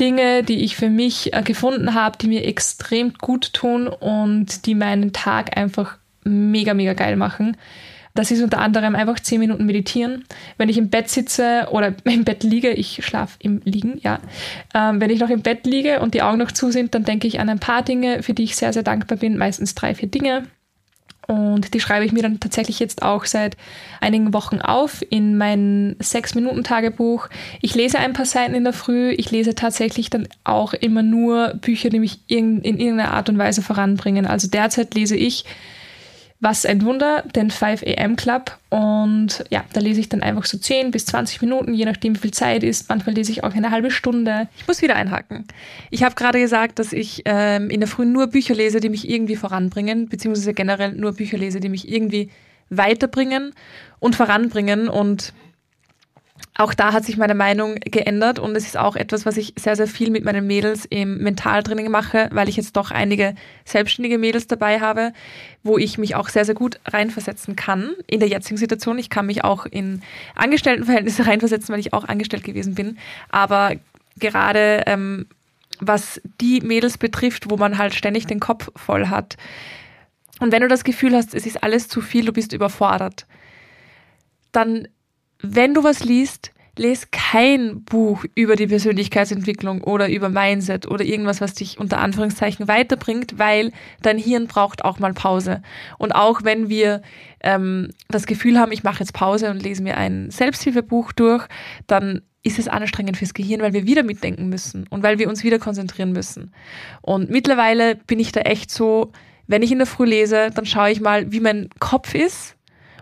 Dinge, die ich für mich äh, gefunden habe, die mir extrem gut tun und die meinen Tag einfach mega, mega geil machen. Das ist unter anderem einfach zehn Minuten meditieren. Wenn ich im Bett sitze oder im Bett liege, ich schlafe im Liegen, ja. Ähm, wenn ich noch im Bett liege und die Augen noch zu sind, dann denke ich an ein paar Dinge, für die ich sehr, sehr dankbar bin. Meistens drei, vier Dinge. Und die schreibe ich mir dann tatsächlich jetzt auch seit einigen Wochen auf in mein Sechs-Minuten-Tagebuch. Ich lese ein paar Seiten in der Früh. Ich lese tatsächlich dann auch immer nur Bücher, die mich in, in irgendeiner Art und Weise voranbringen. Also derzeit lese ich was ein Wunder, den 5 AM Club. Und ja, da lese ich dann einfach so 10 bis 20 Minuten, je nachdem, wie viel Zeit ist. Manchmal lese ich auch eine halbe Stunde. Ich muss wieder einhaken. Ich habe gerade gesagt, dass ich ähm, in der Früh nur Bücher lese, die mich irgendwie voranbringen, beziehungsweise generell nur Bücher lese, die mich irgendwie weiterbringen und voranbringen. Und auch da hat sich meine Meinung geändert und es ist auch etwas, was ich sehr, sehr viel mit meinen Mädels im Mentaltraining mache, weil ich jetzt doch einige selbstständige Mädels dabei habe, wo ich mich auch sehr, sehr gut reinversetzen kann in der jetzigen Situation. Ich kann mich auch in Angestelltenverhältnisse reinversetzen, weil ich auch angestellt gewesen bin. Aber gerade ähm, was die Mädels betrifft, wo man halt ständig den Kopf voll hat. Und wenn du das Gefühl hast, es ist alles zu viel, du bist überfordert, dann wenn du was liest, lese kein Buch über die Persönlichkeitsentwicklung oder über Mindset oder irgendwas, was dich unter Anführungszeichen weiterbringt, weil dein Hirn braucht auch mal Pause. Und auch wenn wir ähm, das Gefühl haben, ich mache jetzt Pause und lese mir ein Selbsthilfebuch durch, dann ist es anstrengend fürs Gehirn, weil wir wieder mitdenken müssen und weil wir uns wieder konzentrieren müssen. Und mittlerweile bin ich da echt so, wenn ich in der Früh lese, dann schaue ich mal, wie mein Kopf ist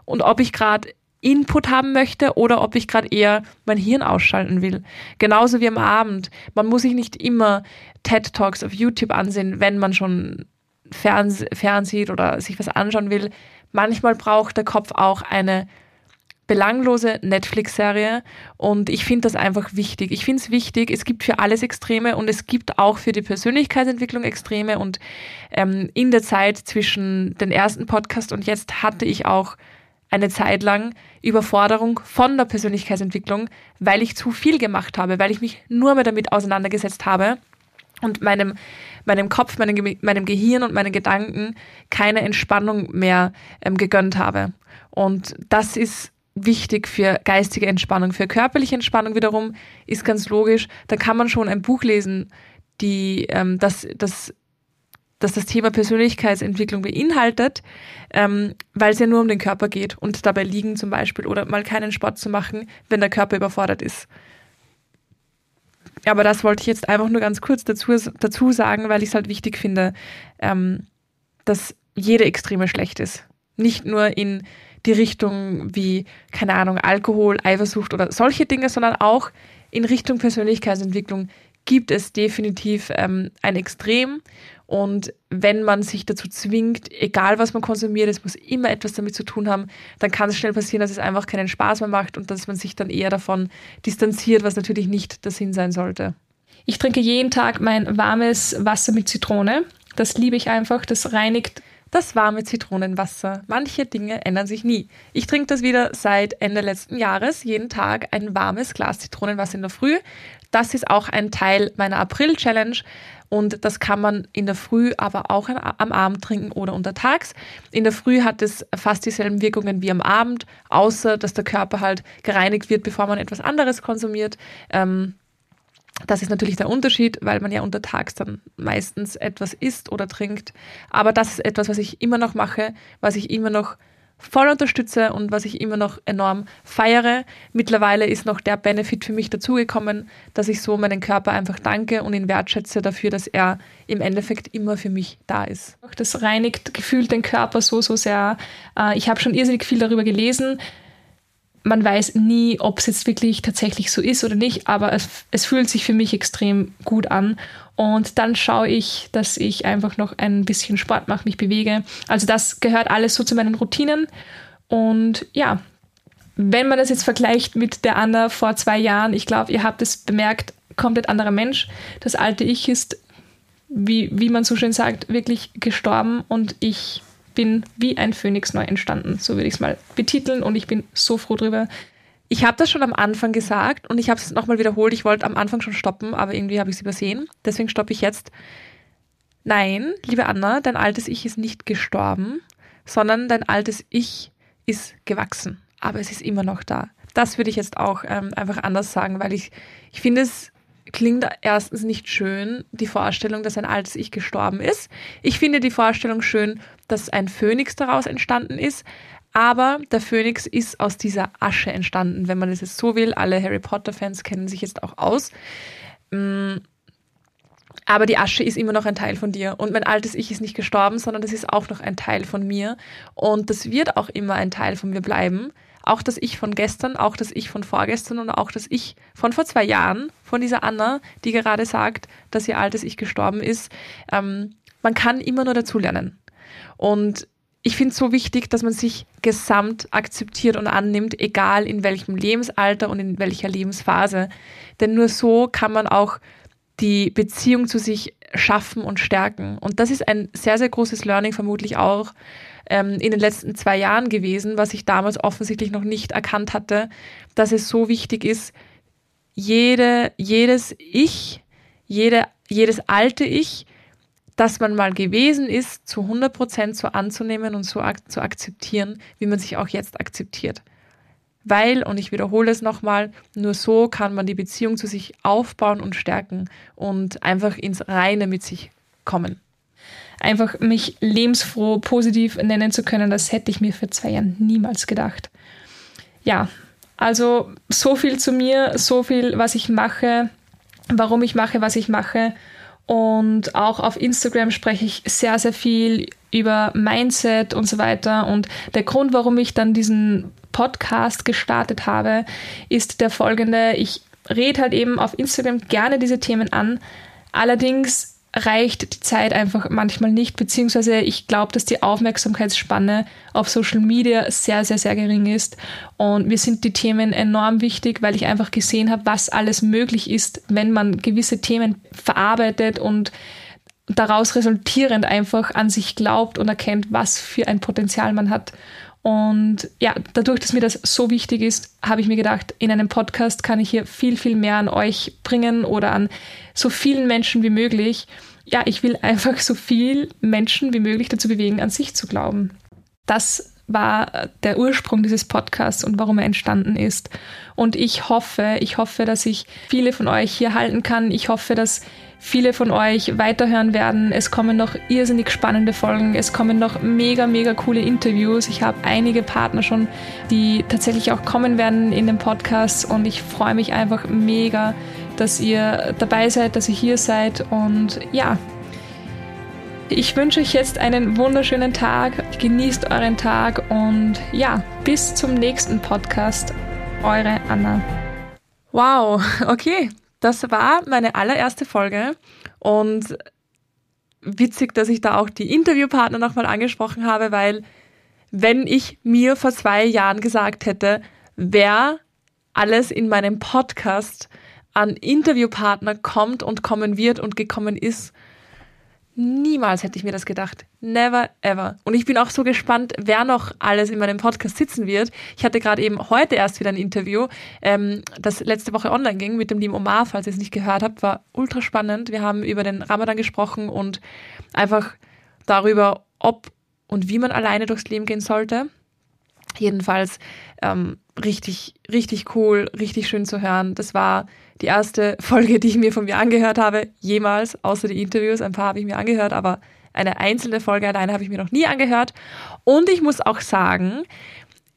und ob ich gerade Input haben möchte oder ob ich gerade eher mein Hirn ausschalten will. Genauso wie am Abend. Man muss sich nicht immer TED Talks auf YouTube ansehen, wenn man schon Ferns fernsieht oder sich was anschauen will. Manchmal braucht der Kopf auch eine belanglose Netflix-Serie und ich finde das einfach wichtig. Ich finde es wichtig, es gibt für alles Extreme und es gibt auch für die Persönlichkeitsentwicklung Extreme und ähm, in der Zeit zwischen den ersten Podcast und jetzt hatte ich auch eine Zeit lang Überforderung von der Persönlichkeitsentwicklung, weil ich zu viel gemacht habe, weil ich mich nur mehr damit auseinandergesetzt habe und meinem, meinem Kopf, meinem, meinem Gehirn und meinen Gedanken keine Entspannung mehr ähm, gegönnt habe. Und das ist wichtig für geistige Entspannung. Für körperliche Entspannung wiederum ist ganz logisch, da kann man schon ein Buch lesen, die ähm, das, das dass das Thema Persönlichkeitsentwicklung beinhaltet, ähm, weil es ja nur um den Körper geht und dabei liegen zum Beispiel oder mal keinen Sport zu machen, wenn der Körper überfordert ist. aber das wollte ich jetzt einfach nur ganz kurz dazu, dazu sagen, weil ich es halt wichtig finde, ähm, dass jede Extreme schlecht ist. Nicht nur in die Richtung wie, keine Ahnung, Alkohol, Eifersucht oder solche Dinge, sondern auch in Richtung Persönlichkeitsentwicklung gibt es definitiv ähm, ein Extrem. Und wenn man sich dazu zwingt, egal was man konsumiert, es muss immer etwas damit zu tun haben, dann kann es schnell passieren, dass es einfach keinen Spaß mehr macht und dass man sich dann eher davon distanziert, was natürlich nicht der Sinn sein sollte. Ich trinke jeden Tag mein warmes Wasser mit Zitrone. Das liebe ich einfach. Das reinigt das warme Zitronenwasser. Manche Dinge ändern sich nie. Ich trinke das wieder seit Ende letzten Jahres. Jeden Tag ein warmes Glas Zitronenwasser in der Früh. Das ist auch ein Teil meiner April-Challenge. Und das kann man in der Früh, aber auch am Abend trinken oder untertags. In der Früh hat es fast dieselben Wirkungen wie am Abend, außer dass der Körper halt gereinigt wird, bevor man etwas anderes konsumiert. Ähm, das ist natürlich der Unterschied, weil man ja untertags dann meistens etwas isst oder trinkt. Aber das ist etwas, was ich immer noch mache, was ich immer noch voll unterstütze und was ich immer noch enorm feiere. Mittlerweile ist noch der Benefit für mich dazugekommen, dass ich so meinen Körper einfach danke und ihn wertschätze dafür, dass er im Endeffekt immer für mich da ist. Das reinigt gefühlt den Körper so, so sehr. Äh, ich habe schon irrsinnig viel darüber gelesen man weiß nie, ob es jetzt wirklich tatsächlich so ist oder nicht, aber es, es fühlt sich für mich extrem gut an. Und dann schaue ich, dass ich einfach noch ein bisschen Sport mache, mich bewege. Also das gehört alles so zu meinen Routinen. Und ja, wenn man das jetzt vergleicht mit der Anna vor zwei Jahren, ich glaube, ihr habt es bemerkt, komplett anderer Mensch. Das alte Ich ist, wie, wie man so schön sagt, wirklich gestorben und ich bin wie ein Phönix neu entstanden. So würde ich es mal betiteln und ich bin so froh drüber. Ich habe das schon am Anfang gesagt und ich habe es nochmal wiederholt. Ich wollte am Anfang schon stoppen, aber irgendwie habe ich es übersehen. Deswegen stoppe ich jetzt. Nein, liebe Anna, dein altes Ich ist nicht gestorben, sondern dein altes Ich ist gewachsen. Aber es ist immer noch da. Das würde ich jetzt auch ähm, einfach anders sagen, weil ich, ich finde es klingt erstens nicht schön, die Vorstellung, dass ein altes Ich gestorben ist. Ich finde die Vorstellung schön, dass ein Phönix daraus entstanden ist. Aber der Phönix ist aus dieser Asche entstanden, wenn man es jetzt so will. Alle Harry Potter-Fans kennen sich jetzt auch aus. Mm, aber die Asche ist immer noch ein Teil von dir. Und mein altes Ich ist nicht gestorben, sondern das ist auch noch ein Teil von mir. Und das wird auch immer ein Teil von mir bleiben. Auch das Ich von gestern, auch das Ich von vorgestern und auch das Ich von vor zwei Jahren, von dieser Anna, die gerade sagt, dass ihr altes Ich gestorben ist. Ähm, man kann immer nur dazulernen. Und ich finde es so wichtig, dass man sich gesamt akzeptiert und annimmt, egal in welchem Lebensalter und in welcher Lebensphase. Denn nur so kann man auch die Beziehung zu sich schaffen und stärken. Und das ist ein sehr, sehr großes Learning vermutlich auch ähm, in den letzten zwei Jahren gewesen, was ich damals offensichtlich noch nicht erkannt hatte, dass es so wichtig ist, jede, jedes Ich, jede, jedes alte Ich, das man mal gewesen ist, zu 100 Prozent so anzunehmen und so ak zu akzeptieren, wie man sich auch jetzt akzeptiert. Weil, und ich wiederhole es nochmal, nur so kann man die Beziehung zu sich aufbauen und stärken und einfach ins Reine mit sich kommen einfach mich lebensfroh, positiv nennen zu können, das hätte ich mir für zwei Jahren niemals gedacht. Ja, also so viel zu mir, so viel, was ich mache, warum ich mache, was ich mache. Und auch auf Instagram spreche ich sehr, sehr viel über Mindset und so weiter. Und der Grund, warum ich dann diesen Podcast gestartet habe, ist der folgende. Ich rede halt eben auf Instagram gerne diese Themen an. Allerdings reicht die Zeit einfach manchmal nicht, beziehungsweise ich glaube, dass die Aufmerksamkeitsspanne auf Social Media sehr, sehr, sehr gering ist. Und mir sind die Themen enorm wichtig, weil ich einfach gesehen habe, was alles möglich ist, wenn man gewisse Themen verarbeitet und daraus resultierend einfach an sich glaubt und erkennt, was für ein Potenzial man hat. Und ja, dadurch, dass mir das so wichtig ist, habe ich mir gedacht, in einem Podcast kann ich hier viel, viel mehr an euch bringen oder an so vielen Menschen wie möglich. Ja, ich will einfach so viel Menschen wie möglich dazu bewegen, an sich zu glauben. Das war der Ursprung dieses Podcasts und warum er entstanden ist. Und ich hoffe, ich hoffe, dass ich viele von euch hier halten kann. Ich hoffe, dass viele von euch weiterhören werden. Es kommen noch irrsinnig spannende Folgen. Es kommen noch mega, mega coole Interviews. Ich habe einige Partner schon, die tatsächlich auch kommen werden in den Podcast und ich freue mich einfach mega, dass ihr dabei seid, dass ihr hier seid und ja. Ich wünsche euch jetzt einen wunderschönen Tag. Genießt euren Tag und ja, bis zum nächsten Podcast. Eure Anna. Wow, okay. Das war meine allererste Folge und witzig, dass ich da auch die Interviewpartner nochmal angesprochen habe, weil wenn ich mir vor zwei Jahren gesagt hätte, wer alles in meinem Podcast an Interviewpartner kommt und kommen wird und gekommen ist, Niemals hätte ich mir das gedacht. Never ever. Und ich bin auch so gespannt, wer noch alles in meinem Podcast sitzen wird. Ich hatte gerade eben heute erst wieder ein Interview, ähm, das letzte Woche online ging mit dem lieben Omar, falls ihr es nicht gehört habt, war ultra spannend. Wir haben über den Ramadan gesprochen und einfach darüber, ob und wie man alleine durchs Leben gehen sollte. Jedenfalls ähm, richtig, richtig cool, richtig schön zu hören. Das war die erste Folge, die ich mir von mir angehört habe, jemals, außer die Interviews. Ein paar habe ich mir angehört, aber eine einzelne Folge alleine habe ich mir noch nie angehört. Und ich muss auch sagen,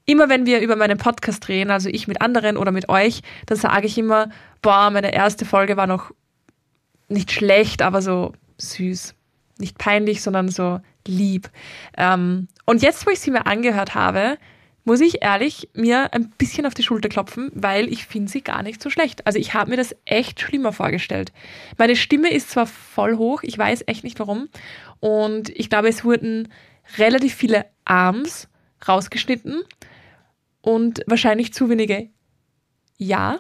immer wenn wir über meinen Podcast drehen, also ich mit anderen oder mit euch, dann sage ich immer, boah, meine erste Folge war noch nicht schlecht, aber so süß. Nicht peinlich, sondern so lieb. Ähm, und jetzt, wo ich sie mir angehört habe, muss ich ehrlich mir ein bisschen auf die Schulter klopfen, weil ich finde sie gar nicht so schlecht. Also ich habe mir das echt schlimmer vorgestellt. Meine Stimme ist zwar voll hoch, ich weiß echt nicht warum. Und ich glaube, es wurden relativ viele Arms rausgeschnitten und wahrscheinlich zu wenige Ja.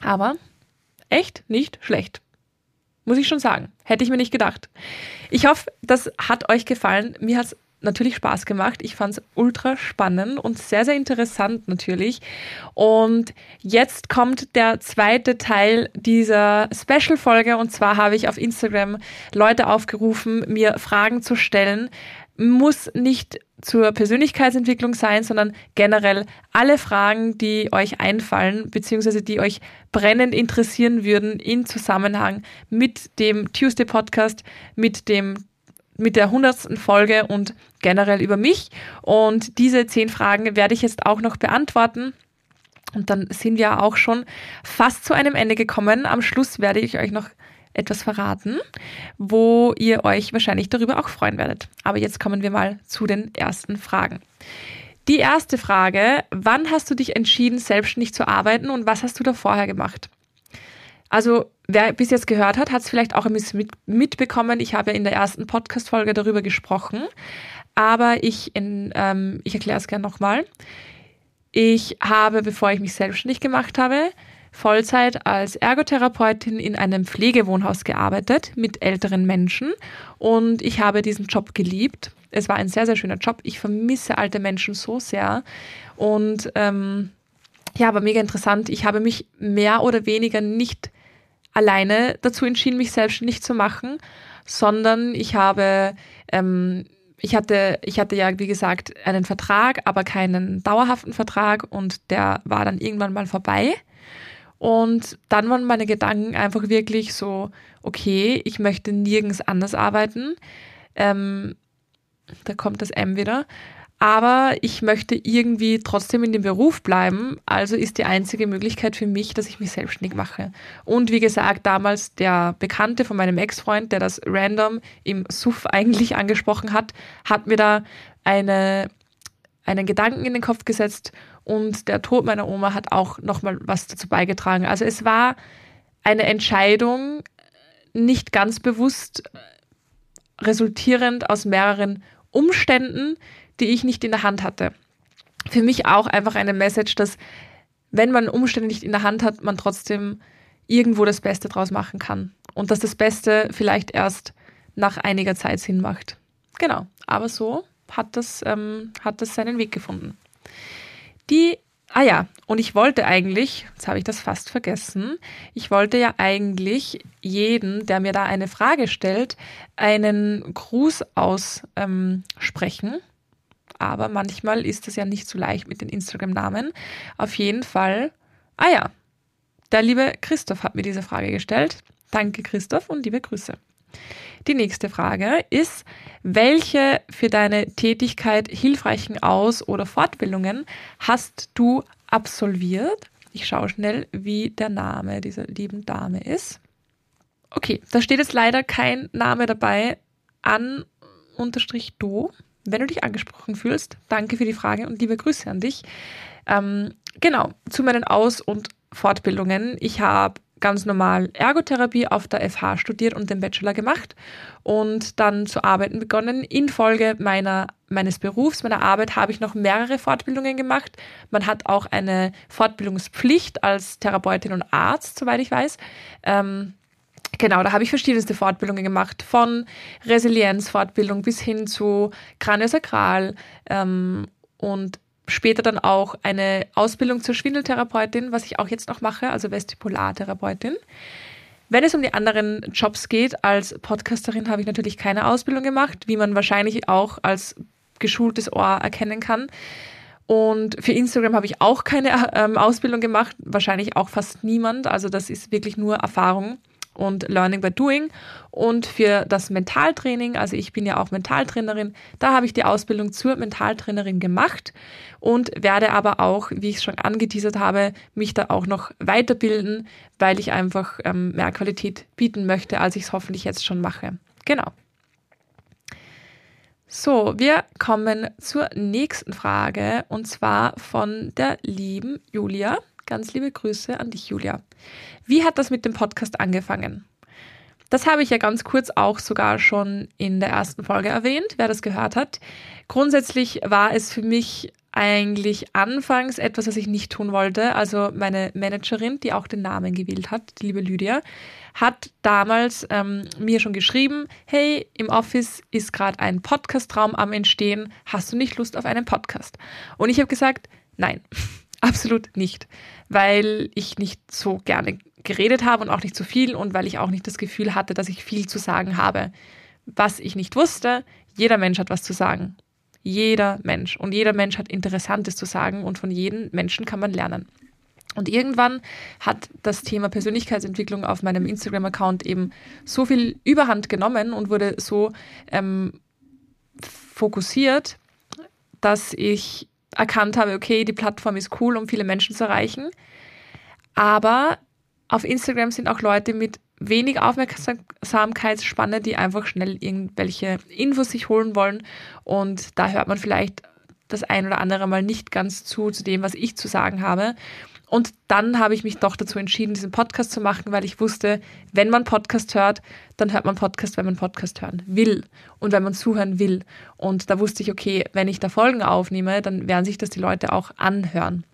Aber echt nicht schlecht. Muss ich schon sagen. Hätte ich mir nicht gedacht. Ich hoffe, das hat euch gefallen. Mir hat es natürlich Spaß gemacht. Ich fand es ultra spannend und sehr, sehr interessant natürlich. Und jetzt kommt der zweite Teil dieser Special-Folge. Und zwar habe ich auf Instagram Leute aufgerufen, mir Fragen zu stellen. Muss nicht zur Persönlichkeitsentwicklung sein, sondern generell alle Fragen, die euch einfallen, beziehungsweise die euch brennend interessieren würden in Zusammenhang mit dem Tuesday Podcast, mit dem mit der hundertsten Folge und generell über mich. Und diese zehn Fragen werde ich jetzt auch noch beantworten. Und dann sind wir auch schon fast zu einem Ende gekommen. Am Schluss werde ich euch noch etwas verraten, wo ihr euch wahrscheinlich darüber auch freuen werdet. Aber jetzt kommen wir mal zu den ersten Fragen. Die erste Frage, wann hast du dich entschieden, selbstständig zu arbeiten und was hast du da vorher gemacht? Also wer bis jetzt gehört hat, hat es vielleicht auch ein bisschen mitbekommen. Ich habe ja in der ersten Podcast-Folge darüber gesprochen, aber ich, ähm, ich erkläre es gerne nochmal. Ich habe, bevor ich mich selbstständig gemacht habe, Vollzeit als Ergotherapeutin in einem Pflegewohnhaus gearbeitet mit älteren Menschen und ich habe diesen Job geliebt. Es war ein sehr, sehr schöner Job. Ich vermisse alte Menschen so sehr und ähm, ja, aber mega interessant. Ich habe mich mehr oder weniger nicht alleine dazu entschieden, mich selbstständig zu machen, sondern ich habe, ähm, ich hatte, ich hatte ja, wie gesagt, einen Vertrag, aber keinen dauerhaften Vertrag und der war dann irgendwann mal vorbei. Und dann waren meine Gedanken einfach wirklich so, okay, ich möchte nirgends anders arbeiten. Ähm, da kommt das M wieder aber ich möchte irgendwie trotzdem in dem Beruf bleiben. Also ist die einzige Möglichkeit für mich, dass ich mich selbstständig mache. Und wie gesagt, damals der Bekannte von meinem Ex-Freund, der das random im Suff eigentlich angesprochen hat, hat mir da eine, einen Gedanken in den Kopf gesetzt und der Tod meiner Oma hat auch nochmal was dazu beigetragen. Also es war eine Entscheidung, nicht ganz bewusst resultierend aus mehreren Umständen, die ich nicht in der Hand hatte. Für mich auch einfach eine Message, dass wenn man Umstände nicht in der Hand hat, man trotzdem irgendwo das Beste draus machen kann. Und dass das Beste vielleicht erst nach einiger Zeit Sinn macht. Genau, aber so hat das, ähm, hat das seinen Weg gefunden. Die, ah ja, und ich wollte eigentlich, jetzt habe ich das fast vergessen, ich wollte ja eigentlich jeden, der mir da eine Frage stellt, einen Gruß aussprechen. Ähm, aber manchmal ist es ja nicht so leicht mit den Instagram-Namen. Auf jeden Fall, ah ja, der liebe Christoph hat mir diese Frage gestellt. Danke Christoph und liebe Grüße. Die nächste Frage ist, welche für deine Tätigkeit hilfreichen Aus- oder Fortbildungen hast du absolviert Ich schaue schnell, wie der Name dieser lieben Dame ist. Okay, da steht jetzt leider kein Name dabei. An unterstrich do. Wenn du dich angesprochen fühlst, danke für die Frage und liebe Grüße an dich. Ähm, genau, zu meinen Aus- und Fortbildungen. Ich habe ganz normal Ergotherapie auf der FH studiert und den Bachelor gemacht und dann zu arbeiten begonnen. Infolge meiner, meines Berufs, meiner Arbeit habe ich noch mehrere Fortbildungen gemacht. Man hat auch eine Fortbildungspflicht als Therapeutin und Arzt, soweit ich weiß. Ähm, Genau, da habe ich verschiedenste Fortbildungen gemacht, von Resilienzfortbildung bis hin zu Kraniosakral ähm, und später dann auch eine Ausbildung zur Schwindeltherapeutin, was ich auch jetzt noch mache, also Vestibulartherapeutin. Wenn es um die anderen Jobs geht, als Podcasterin habe ich natürlich keine Ausbildung gemacht, wie man wahrscheinlich auch als geschultes Ohr erkennen kann. Und für Instagram habe ich auch keine ähm, Ausbildung gemacht, wahrscheinlich auch fast niemand. Also das ist wirklich nur Erfahrung und Learning by Doing. Und für das Mentaltraining, also ich bin ja auch Mentaltrainerin, da habe ich die Ausbildung zur Mentaltrainerin gemacht und werde aber auch, wie ich es schon angeteasert habe, mich da auch noch weiterbilden, weil ich einfach ähm, mehr Qualität bieten möchte, als ich es hoffentlich jetzt schon mache. Genau. So, wir kommen zur nächsten Frage und zwar von der lieben Julia. Ganz liebe Grüße an dich, Julia. Wie hat das mit dem Podcast angefangen? Das habe ich ja ganz kurz auch sogar schon in der ersten Folge erwähnt, wer das gehört hat. Grundsätzlich war es für mich eigentlich anfangs etwas, was ich nicht tun wollte. Also meine Managerin, die auch den Namen gewählt hat, die liebe Lydia, hat damals ähm, mir schon geschrieben, hey, im Office ist gerade ein Podcast-Raum am Entstehen, hast du nicht Lust auf einen Podcast? Und ich habe gesagt, nein, absolut nicht weil ich nicht so gerne geredet habe und auch nicht so viel und weil ich auch nicht das Gefühl hatte, dass ich viel zu sagen habe. Was ich nicht wusste, jeder Mensch hat was zu sagen. Jeder Mensch. Und jeder Mensch hat Interessantes zu sagen und von jedem Menschen kann man lernen. Und irgendwann hat das Thema Persönlichkeitsentwicklung auf meinem Instagram-Account eben so viel Überhand genommen und wurde so ähm, fokussiert, dass ich erkannt habe, okay, die Plattform ist cool, um viele Menschen zu erreichen. Aber auf Instagram sind auch Leute mit wenig Aufmerksamkeitsspanne, die einfach schnell irgendwelche Infos sich holen wollen. Und da hört man vielleicht das ein oder andere Mal nicht ganz zu, zu dem, was ich zu sagen habe. Und dann habe ich mich doch dazu entschieden, diesen Podcast zu machen, weil ich wusste, wenn man Podcast hört, dann hört man Podcast, wenn man Podcast hören will und wenn man zuhören will. Und da wusste ich, okay, wenn ich da Folgen aufnehme, dann werden sich das die Leute auch anhören.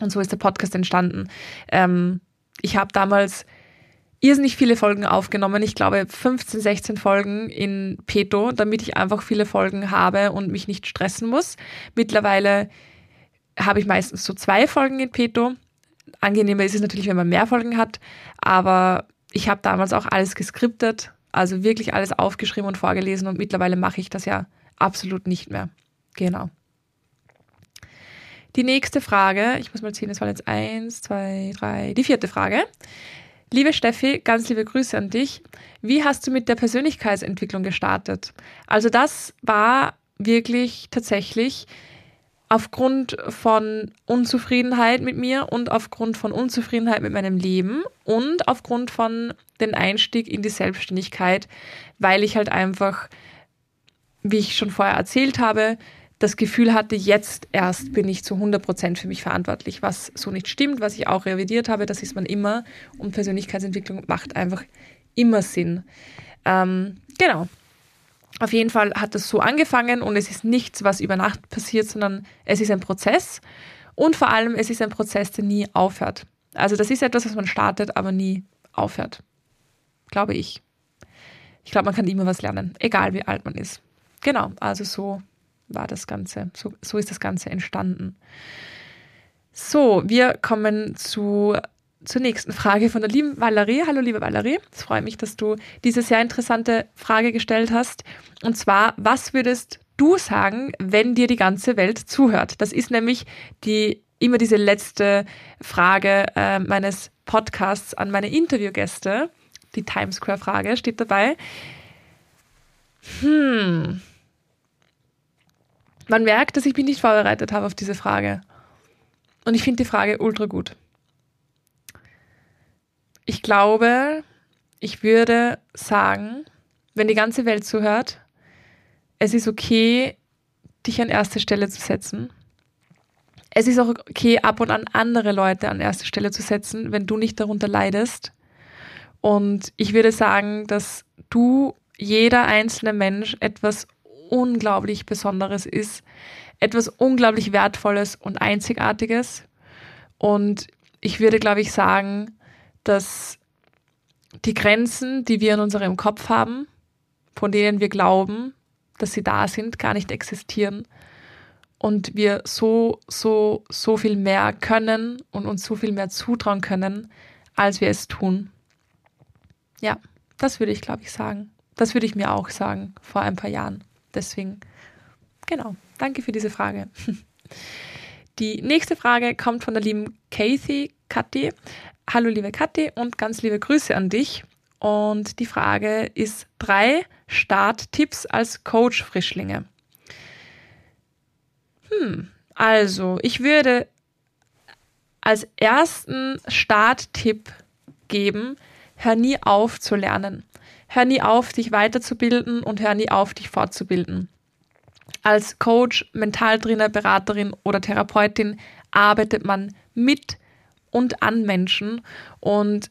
Und so ist der Podcast entstanden. Ähm, ich habe damals irrsinnig viele Folgen aufgenommen. Ich glaube 15, 16 Folgen in Peto, damit ich einfach viele Folgen habe und mich nicht stressen muss. Mittlerweile habe ich meistens so zwei Folgen in Peto. Angenehmer ist es natürlich, wenn man mehr Folgen hat, aber ich habe damals auch alles geskriptet, also wirklich alles aufgeschrieben und vorgelesen und mittlerweile mache ich das ja absolut nicht mehr. Genau. Die nächste Frage, ich muss mal ziehen, das war jetzt eins, zwei, drei, die vierte Frage. Liebe Steffi, ganz liebe Grüße an dich. Wie hast du mit der Persönlichkeitsentwicklung gestartet? Also das war wirklich tatsächlich aufgrund von Unzufriedenheit mit mir und aufgrund von Unzufriedenheit mit meinem Leben und aufgrund von den Einstieg in die Selbstständigkeit, weil ich halt einfach, wie ich schon vorher erzählt habe, das Gefühl hatte, jetzt erst bin ich zu 100 Prozent für mich verantwortlich, was so nicht stimmt, was ich auch revidiert habe, das ist man immer und Persönlichkeitsentwicklung macht einfach immer Sinn. Ähm, genau. Auf jeden Fall hat das so angefangen und es ist nichts, was über Nacht passiert, sondern es ist ein Prozess und vor allem es ist ein Prozess, der nie aufhört. Also das ist etwas, was man startet, aber nie aufhört. Glaube ich. Ich glaube, man kann immer was lernen, egal wie alt man ist. Genau, also so war das Ganze, so, so ist das Ganze entstanden. So, wir kommen zu zur nächsten Frage von der lieben Valerie. Hallo, liebe Valerie. Es freut mich, dass du diese sehr interessante Frage gestellt hast. Und zwar, was würdest du sagen, wenn dir die ganze Welt zuhört? Das ist nämlich die, immer diese letzte Frage äh, meines Podcasts an meine Interviewgäste. Die Times Square Frage steht dabei. Hm. Man merkt, dass ich mich nicht vorbereitet habe auf diese Frage. Und ich finde die Frage ultra gut. Ich glaube, ich würde sagen, wenn die ganze Welt zuhört, es ist okay, dich an erste Stelle zu setzen. Es ist auch okay, ab und an andere Leute an erste Stelle zu setzen, wenn du nicht darunter leidest. Und ich würde sagen, dass du, jeder einzelne Mensch, etwas unglaublich Besonderes ist, etwas unglaublich Wertvolles und Einzigartiges. Und ich würde, glaube ich, sagen, dass die Grenzen, die wir in unserem Kopf haben, von denen wir glauben, dass sie da sind, gar nicht existieren und wir so, so, so viel mehr können und uns so viel mehr zutrauen können, als wir es tun. Ja, das würde ich, glaube ich, sagen. Das würde ich mir auch sagen vor ein paar Jahren. Deswegen, genau, danke für diese Frage. Die nächste Frage kommt von der lieben Kathy Kathi. Hallo liebe Kathi und ganz liebe Grüße an dich. Und die Frage ist drei Starttipps als Coach-Frischlinge. Hm, also ich würde als ersten Starttipp geben, hör nie auf zu lernen. Hör nie auf, dich weiterzubilden und hör nie auf, dich fortzubilden. Als Coach, Mentaltrainer, Beraterin oder Therapeutin arbeitet man mit und an Menschen und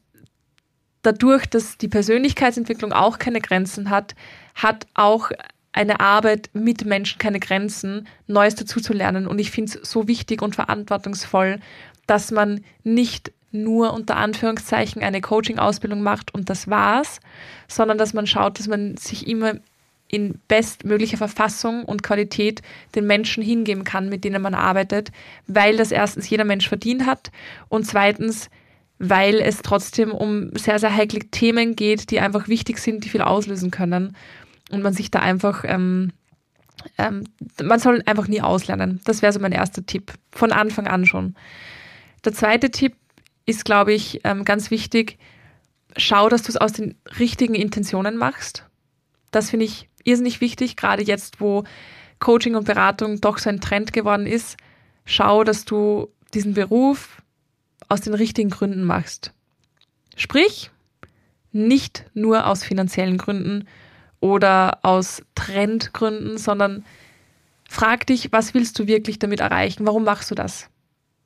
dadurch, dass die Persönlichkeitsentwicklung auch keine Grenzen hat, hat auch eine Arbeit mit Menschen keine Grenzen, Neues dazu zu lernen. Und ich finde es so wichtig und verantwortungsvoll, dass man nicht nur unter Anführungszeichen eine Coaching-Ausbildung macht und das war's, sondern dass man schaut, dass man sich immer in bestmöglicher Verfassung und Qualität den Menschen hingeben kann, mit denen man arbeitet, weil das erstens jeder Mensch verdient hat und zweitens weil es trotzdem um sehr, sehr heikle Themen geht, die einfach wichtig sind, die viel auslösen können. Und man sich da einfach, ähm, ähm, man soll einfach nie auslernen. Das wäre so mein erster Tipp, von Anfang an schon. Der zweite Tipp ist, glaube ich, ähm, ganz wichtig. Schau, dass du es aus den richtigen Intentionen machst. Das finde ich irrsinnig wichtig, gerade jetzt, wo Coaching und Beratung doch so ein Trend geworden ist. Schau, dass du diesen Beruf aus den richtigen Gründen machst. Sprich, nicht nur aus finanziellen Gründen oder aus Trendgründen, sondern frag dich, was willst du wirklich damit erreichen? Warum machst du das?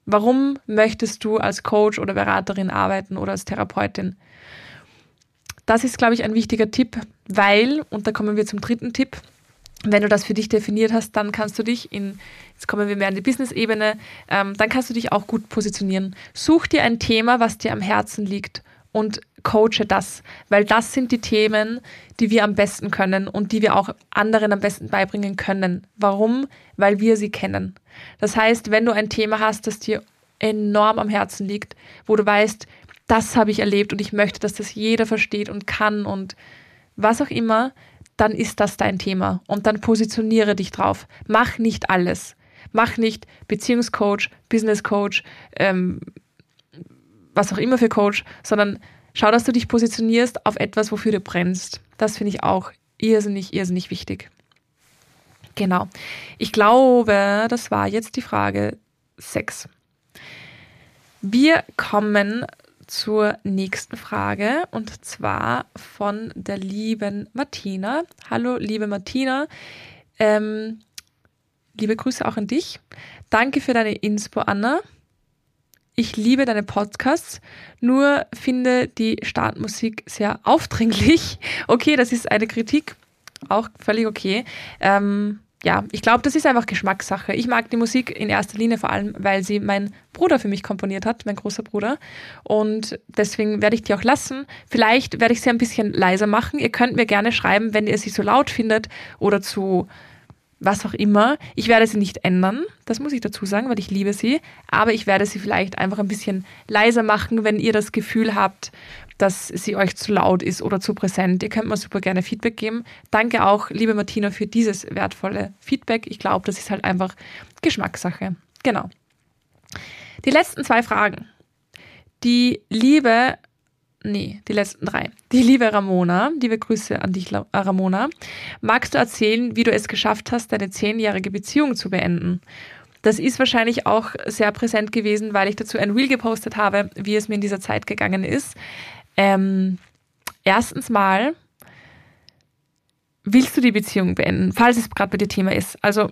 Warum möchtest du als Coach oder Beraterin arbeiten oder als Therapeutin? Das ist, glaube ich, ein wichtiger Tipp, weil, und da kommen wir zum dritten Tipp, wenn du das für dich definiert hast, dann kannst du dich in, jetzt kommen wir mehr an die Business-Ebene, ähm, dann kannst du dich auch gut positionieren. Such dir ein Thema, was dir am Herzen liegt und coache das, weil das sind die Themen, die wir am besten können und die wir auch anderen am besten beibringen können. Warum? Weil wir sie kennen. Das heißt, wenn du ein Thema hast, das dir enorm am Herzen liegt, wo du weißt, das habe ich erlebt und ich möchte, dass das jeder versteht und kann und was auch immer, dann ist das dein Thema und dann positioniere dich drauf. Mach nicht alles. Mach nicht Beziehungscoach, Businesscoach, ähm, was auch immer für Coach, sondern schau, dass du dich positionierst auf etwas, wofür du brennst. Das finde ich auch irrsinnig, irrsinnig wichtig. Genau. Ich glaube, das war jetzt die Frage 6. Wir kommen zur nächsten Frage und zwar von der lieben Martina. Hallo, liebe Martina. Ähm, liebe Grüße auch an dich. Danke für deine Inspo, Anna. Ich liebe deine Podcasts, nur finde die Startmusik sehr aufdringlich. Okay, das ist eine Kritik, auch völlig okay. Ähm, ja, ich glaube, das ist einfach Geschmackssache. Ich mag die Musik in erster Linie vor allem, weil sie mein Bruder für mich komponiert hat, mein großer Bruder. Und deswegen werde ich die auch lassen. Vielleicht werde ich sie ein bisschen leiser machen. Ihr könnt mir gerne schreiben, wenn ihr sie so laut findet oder zu was auch immer. Ich werde sie nicht ändern, das muss ich dazu sagen, weil ich liebe sie. Aber ich werde sie vielleicht einfach ein bisschen leiser machen, wenn ihr das Gefühl habt, dass sie euch zu laut ist oder zu präsent. Ihr könnt mir super gerne Feedback geben. Danke auch, liebe Martina, für dieses wertvolle Feedback. Ich glaube, das ist halt einfach Geschmackssache. Genau. Die letzten zwei Fragen. Die liebe, nee, die letzten drei. Die liebe Ramona, liebe Grüße an dich, Ramona. Magst du erzählen, wie du es geschafft hast, deine zehnjährige Beziehung zu beenden? Das ist wahrscheinlich auch sehr präsent gewesen, weil ich dazu ein Reel gepostet habe, wie es mir in dieser Zeit gegangen ist. Ähm, erstens mal, willst du die Beziehung beenden, falls es gerade bei dir Thema ist? Also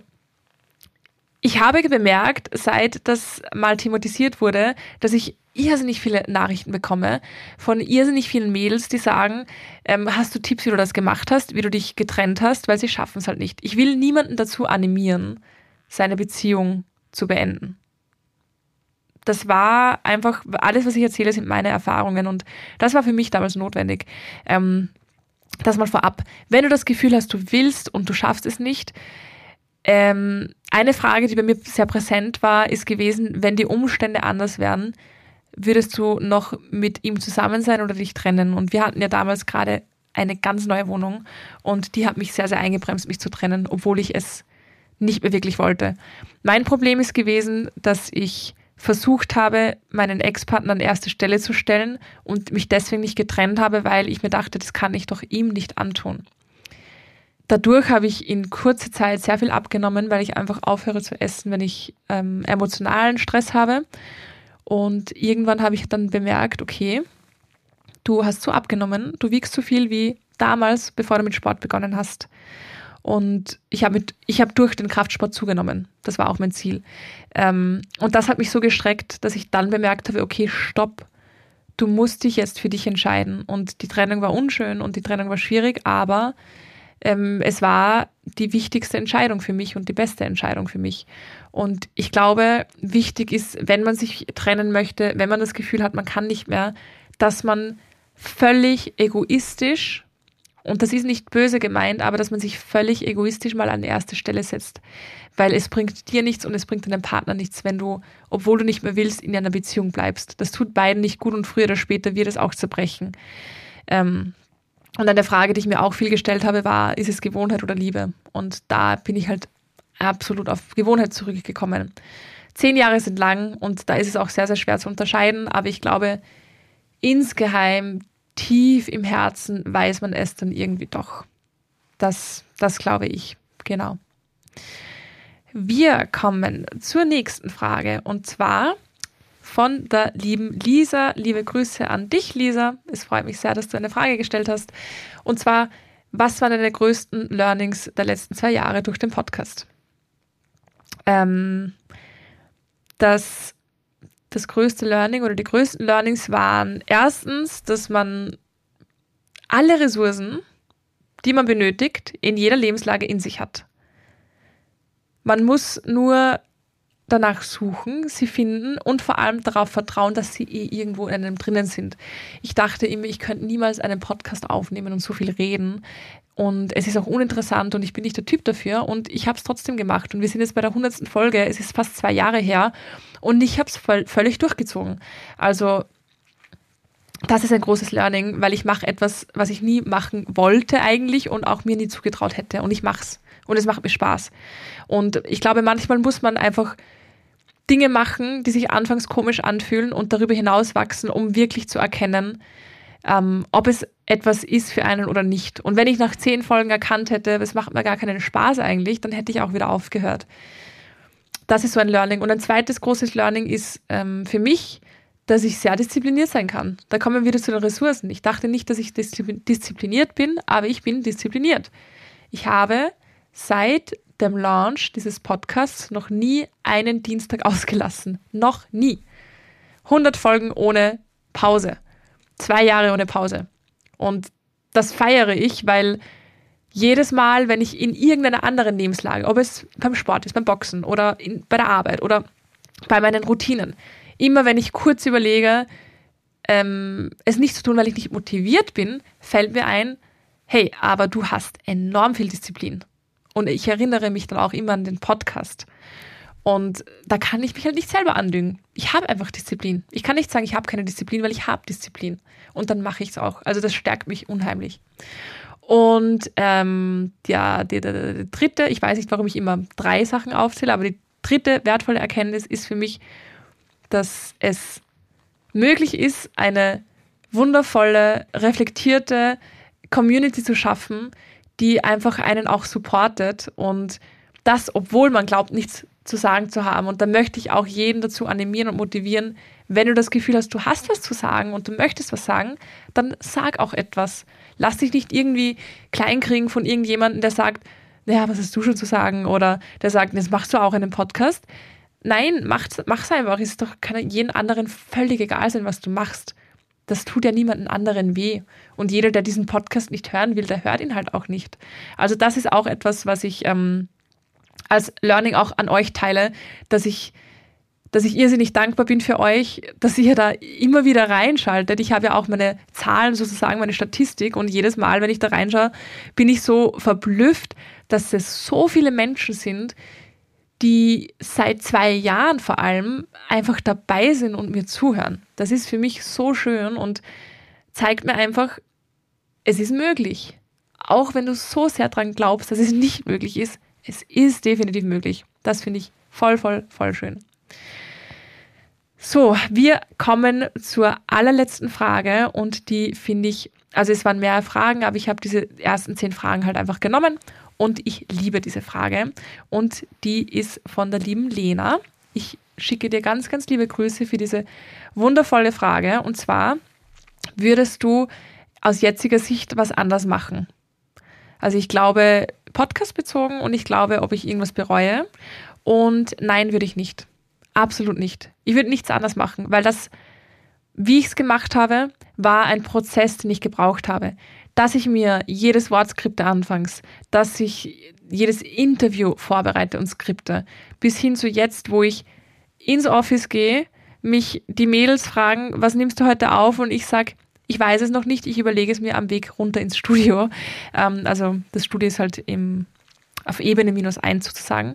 ich habe bemerkt, seit das mal thematisiert wurde, dass ich irrsinnig viele Nachrichten bekomme von irrsinnig vielen Mädels, die sagen, ähm, hast du Tipps, wie du das gemacht hast, wie du dich getrennt hast, weil sie schaffen es halt nicht. Ich will niemanden dazu animieren, seine Beziehung zu beenden. Das war einfach, alles, was ich erzähle, sind meine Erfahrungen und das war für mich damals notwendig. Ähm, das mal vorab. Wenn du das Gefühl hast, du willst und du schaffst es nicht, ähm, eine Frage, die bei mir sehr präsent war, ist gewesen, wenn die Umstände anders wären, würdest du noch mit ihm zusammen sein oder dich trennen? Und wir hatten ja damals gerade eine ganz neue Wohnung und die hat mich sehr, sehr eingebremst, mich zu trennen, obwohl ich es nicht mehr wirklich wollte. Mein Problem ist gewesen, dass ich versucht habe, meinen Ex-Partner an erste Stelle zu stellen und mich deswegen nicht getrennt habe, weil ich mir dachte, das kann ich doch ihm nicht antun. Dadurch habe ich in kurzer Zeit sehr viel abgenommen, weil ich einfach aufhöre zu essen, wenn ich ähm, emotionalen Stress habe. Und irgendwann habe ich dann bemerkt, okay, du hast so abgenommen, du wiegst so viel wie damals, bevor du mit Sport begonnen hast. Und ich habe habe durch den Kraftsport zugenommen. Das war auch mein Ziel. Ähm, und das hat mich so gestreckt, dass ich dann bemerkt habe, okay, stopp. Du musst dich jetzt für dich entscheiden. Und die Trennung war unschön und die Trennung war schwierig, aber ähm, es war die wichtigste Entscheidung für mich und die beste Entscheidung für mich. Und ich glaube, wichtig ist, wenn man sich trennen möchte, wenn man das Gefühl hat, man kann nicht mehr, dass man völlig egoistisch, und das ist nicht böse gemeint, aber dass man sich völlig egoistisch mal an die erste Stelle setzt. Weil es bringt dir nichts und es bringt deinem Partner nichts, wenn du, obwohl du nicht mehr willst, in einer Beziehung bleibst. Das tut beiden nicht gut und früher oder später wird es auch zerbrechen. Ähm, und eine Frage, die ich mir auch viel gestellt habe, war, ist es Gewohnheit oder Liebe? Und da bin ich halt absolut auf Gewohnheit zurückgekommen. Zehn Jahre sind lang und da ist es auch sehr, sehr schwer zu unterscheiden, aber ich glaube, insgeheim, tief im Herzen weiß man es dann irgendwie doch. Das, das glaube ich, genau. Wir kommen zur nächsten Frage und zwar, von der lieben Lisa. Liebe Grüße an dich, Lisa. Es freut mich sehr, dass du eine Frage gestellt hast. Und zwar, was waren deine größten Learnings der letzten zwei Jahre durch den Podcast? Ähm, das, das größte Learning oder die größten Learnings waren erstens, dass man alle Ressourcen, die man benötigt, in jeder Lebenslage in sich hat. Man muss nur danach suchen, sie finden und vor allem darauf vertrauen, dass sie eh irgendwo in einem drinnen sind. Ich dachte immer, ich könnte niemals einen Podcast aufnehmen und so viel reden. Und es ist auch uninteressant und ich bin nicht der Typ dafür und ich habe es trotzdem gemacht. Und wir sind jetzt bei der hundertsten Folge, es ist fast zwei Jahre her und ich habe es völlig durchgezogen. Also das ist ein großes Learning, weil ich mache etwas, was ich nie machen wollte eigentlich und auch mir nie zugetraut hätte. Und ich mache es. Und es macht mir Spaß. Und ich glaube, manchmal muss man einfach Dinge machen, die sich anfangs komisch anfühlen und darüber hinaus wachsen, um wirklich zu erkennen, ähm, ob es etwas ist für einen oder nicht. Und wenn ich nach zehn Folgen erkannt hätte, es macht mir gar keinen Spaß eigentlich, dann hätte ich auch wieder aufgehört. Das ist so ein Learning. Und ein zweites großes Learning ist ähm, für mich, dass ich sehr diszipliniert sein kann. Da kommen wir wieder zu den Ressourcen. Ich dachte nicht, dass ich diszipliniert bin, aber ich bin diszipliniert. Ich habe seit dem Launch dieses Podcasts noch nie einen Dienstag ausgelassen. Noch nie. 100 Folgen ohne Pause. Zwei Jahre ohne Pause. Und das feiere ich, weil jedes Mal, wenn ich in irgendeiner anderen Lebenslage, ob es beim Sport ist, beim Boxen oder in, bei der Arbeit oder bei meinen Routinen, immer wenn ich kurz überlege, ähm, es nicht zu tun, weil ich nicht motiviert bin, fällt mir ein, hey, aber du hast enorm viel Disziplin. Und ich erinnere mich dann auch immer an den Podcast. Und da kann ich mich halt nicht selber andüngen. Ich habe einfach Disziplin. Ich kann nicht sagen, ich habe keine Disziplin, weil ich habe Disziplin. Und dann mache ich es auch. Also das stärkt mich unheimlich. Und ähm, ja, die, die, die, dritte, ich weiß nicht, warum ich immer drei Sachen aufzähle, aber die dritte wertvolle Erkenntnis ist für mich, dass es möglich ist, eine wundervolle, reflektierte Community zu schaffen, die einfach einen auch supportet und das, obwohl man glaubt, nichts zu sagen zu haben. Und da möchte ich auch jeden dazu animieren und motivieren, wenn du das Gefühl hast, du hast was zu sagen und du möchtest was sagen, dann sag auch etwas. Lass dich nicht irgendwie kleinkriegen von irgendjemandem, der sagt, naja, was hast du schon zu sagen? Oder der sagt, das machst du auch in einem Podcast. Nein, mach's, mach's einfach. Es ist doch, kann jeden anderen völlig egal sein, was du machst. Das tut ja niemanden anderen weh. Und jeder, der diesen Podcast nicht hören will, der hört ihn halt auch nicht. Also das ist auch etwas, was ich ähm, als Learning auch an euch teile, dass ich dass ich irrsinnig dankbar bin für euch, dass ihr da immer wieder reinschaltet. Ich habe ja auch meine Zahlen, sozusagen meine Statistik und jedes Mal, wenn ich da reinschaue, bin ich so verblüfft, dass es so viele Menschen sind, die seit zwei Jahren vor allem einfach dabei sind und mir zuhören. Das ist für mich so schön und zeigt mir einfach, es ist möglich. Auch wenn du so sehr dran glaubst, dass es nicht möglich ist, es ist definitiv möglich. Das finde ich voll, voll, voll schön. So, wir kommen zur allerletzten Frage und die finde ich, also es waren mehrere Fragen, aber ich habe diese ersten zehn Fragen halt einfach genommen und ich liebe diese Frage und die ist von der lieben Lena. Ich schicke dir ganz, ganz liebe Grüße für diese wundervolle Frage und zwar würdest du aus jetziger Sicht was anders machen? Also ich glaube, Podcast bezogen und ich glaube, ob ich irgendwas bereue. Und nein, würde ich nicht. Absolut nicht. Ich würde nichts anders machen, weil das, wie ich es gemacht habe, war ein Prozess, den ich gebraucht habe. Dass ich mir jedes Wort skripte anfangs, dass ich jedes Interview vorbereite und skripte, bis hin zu jetzt, wo ich ins Office gehe, mich die Mädels fragen, was nimmst du heute auf? Und ich sage, ich weiß es noch nicht, ich überlege es mir am Weg runter ins Studio. Ähm, also das Studio ist halt im, auf Ebene minus eins sozusagen.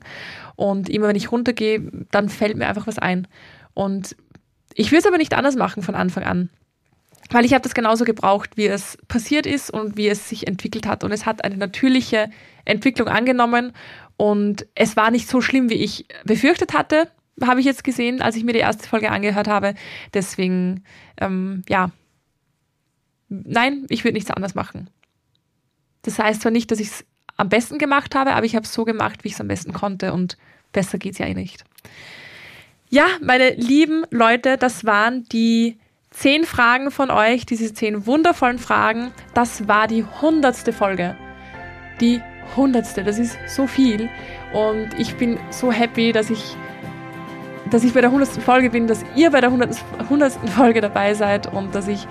Und immer wenn ich runtergehe, dann fällt mir einfach was ein. Und ich will es aber nicht anders machen von Anfang an. Weil ich habe das genauso gebraucht, wie es passiert ist und wie es sich entwickelt hat. Und es hat eine natürliche Entwicklung angenommen. Und es war nicht so schlimm, wie ich befürchtet hatte, habe ich jetzt gesehen, als ich mir die erste Folge angehört habe. Deswegen, ähm, ja, nein, ich würde nichts anders machen. Das heißt zwar nicht, dass ich es am besten gemacht habe, aber ich habe es so gemacht, wie ich es am besten konnte und besser geht es ja eh nicht. Ja, meine lieben Leute, das waren die zehn Fragen von euch, diese zehn wundervollen Fragen. Das war die hundertste Folge. Die hundertste, das ist so viel. Und ich bin so happy, dass ich, dass ich bei der hundertsten Folge bin, dass ihr bei der hundertsten Folge dabei seid und dass ich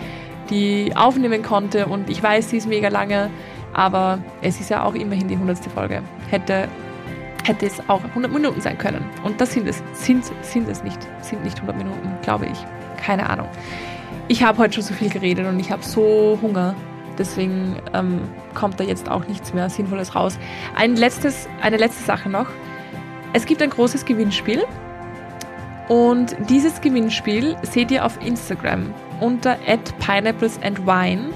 die aufnehmen konnte. Und ich weiß, sie ist mega lange. Aber es ist ja auch immerhin die 100. Folge. Hätte, hätte es auch 100 Minuten sein können. Und das sind es, sind, sind es nicht. Sind nicht 100 Minuten, glaube ich. Keine Ahnung. Ich habe heute schon so viel geredet und ich habe so Hunger. Deswegen ähm, kommt da jetzt auch nichts mehr Sinnvolles raus. Ein letztes, eine letzte Sache noch. Es gibt ein großes Gewinnspiel. Und dieses Gewinnspiel seht ihr auf Instagram unter pineapplesandwine.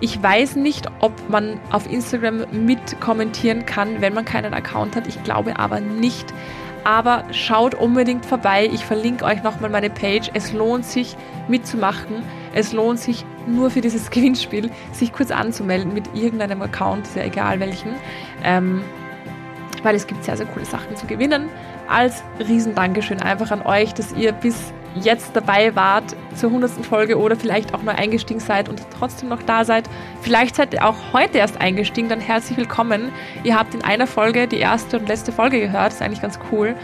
Ich weiß nicht, ob man auf Instagram mit kommentieren kann, wenn man keinen Account hat. Ich glaube aber nicht. Aber schaut unbedingt vorbei. Ich verlinke euch nochmal meine Page. Es lohnt sich mitzumachen. Es lohnt sich nur für dieses Gewinnspiel, sich kurz anzumelden mit irgendeinem Account, ist egal welchen. Ähm, weil es gibt sehr, sehr coole Sachen zu gewinnen. Als Riesendankeschön einfach an euch, dass ihr bis jetzt dabei wart zur 100. Folge oder vielleicht auch neu eingestiegen seid und trotzdem noch da seid. Vielleicht seid ihr auch heute erst eingestiegen, dann herzlich willkommen. Ihr habt in einer Folge die erste und letzte Folge gehört, ist eigentlich ganz cool.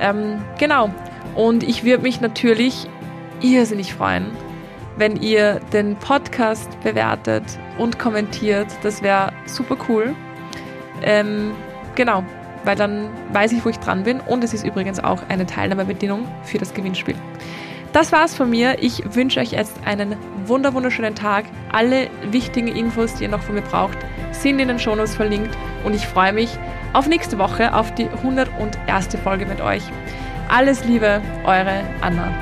Ähm, genau. Und ich würde mich natürlich irrsinnig freuen, wenn ihr den Podcast bewertet und kommentiert. Das wäre super cool. Ähm, genau weil dann weiß ich, wo ich dran bin. Und es ist übrigens auch eine Teilnahmebedingung für das Gewinnspiel. Das war's von mir. Ich wünsche euch jetzt einen wunder wunderschönen Tag. Alle wichtigen Infos, die ihr noch von mir braucht, sind in den Shownotes verlinkt. Und ich freue mich auf nächste Woche, auf die 101. Folge mit euch. Alles Liebe, eure Anna.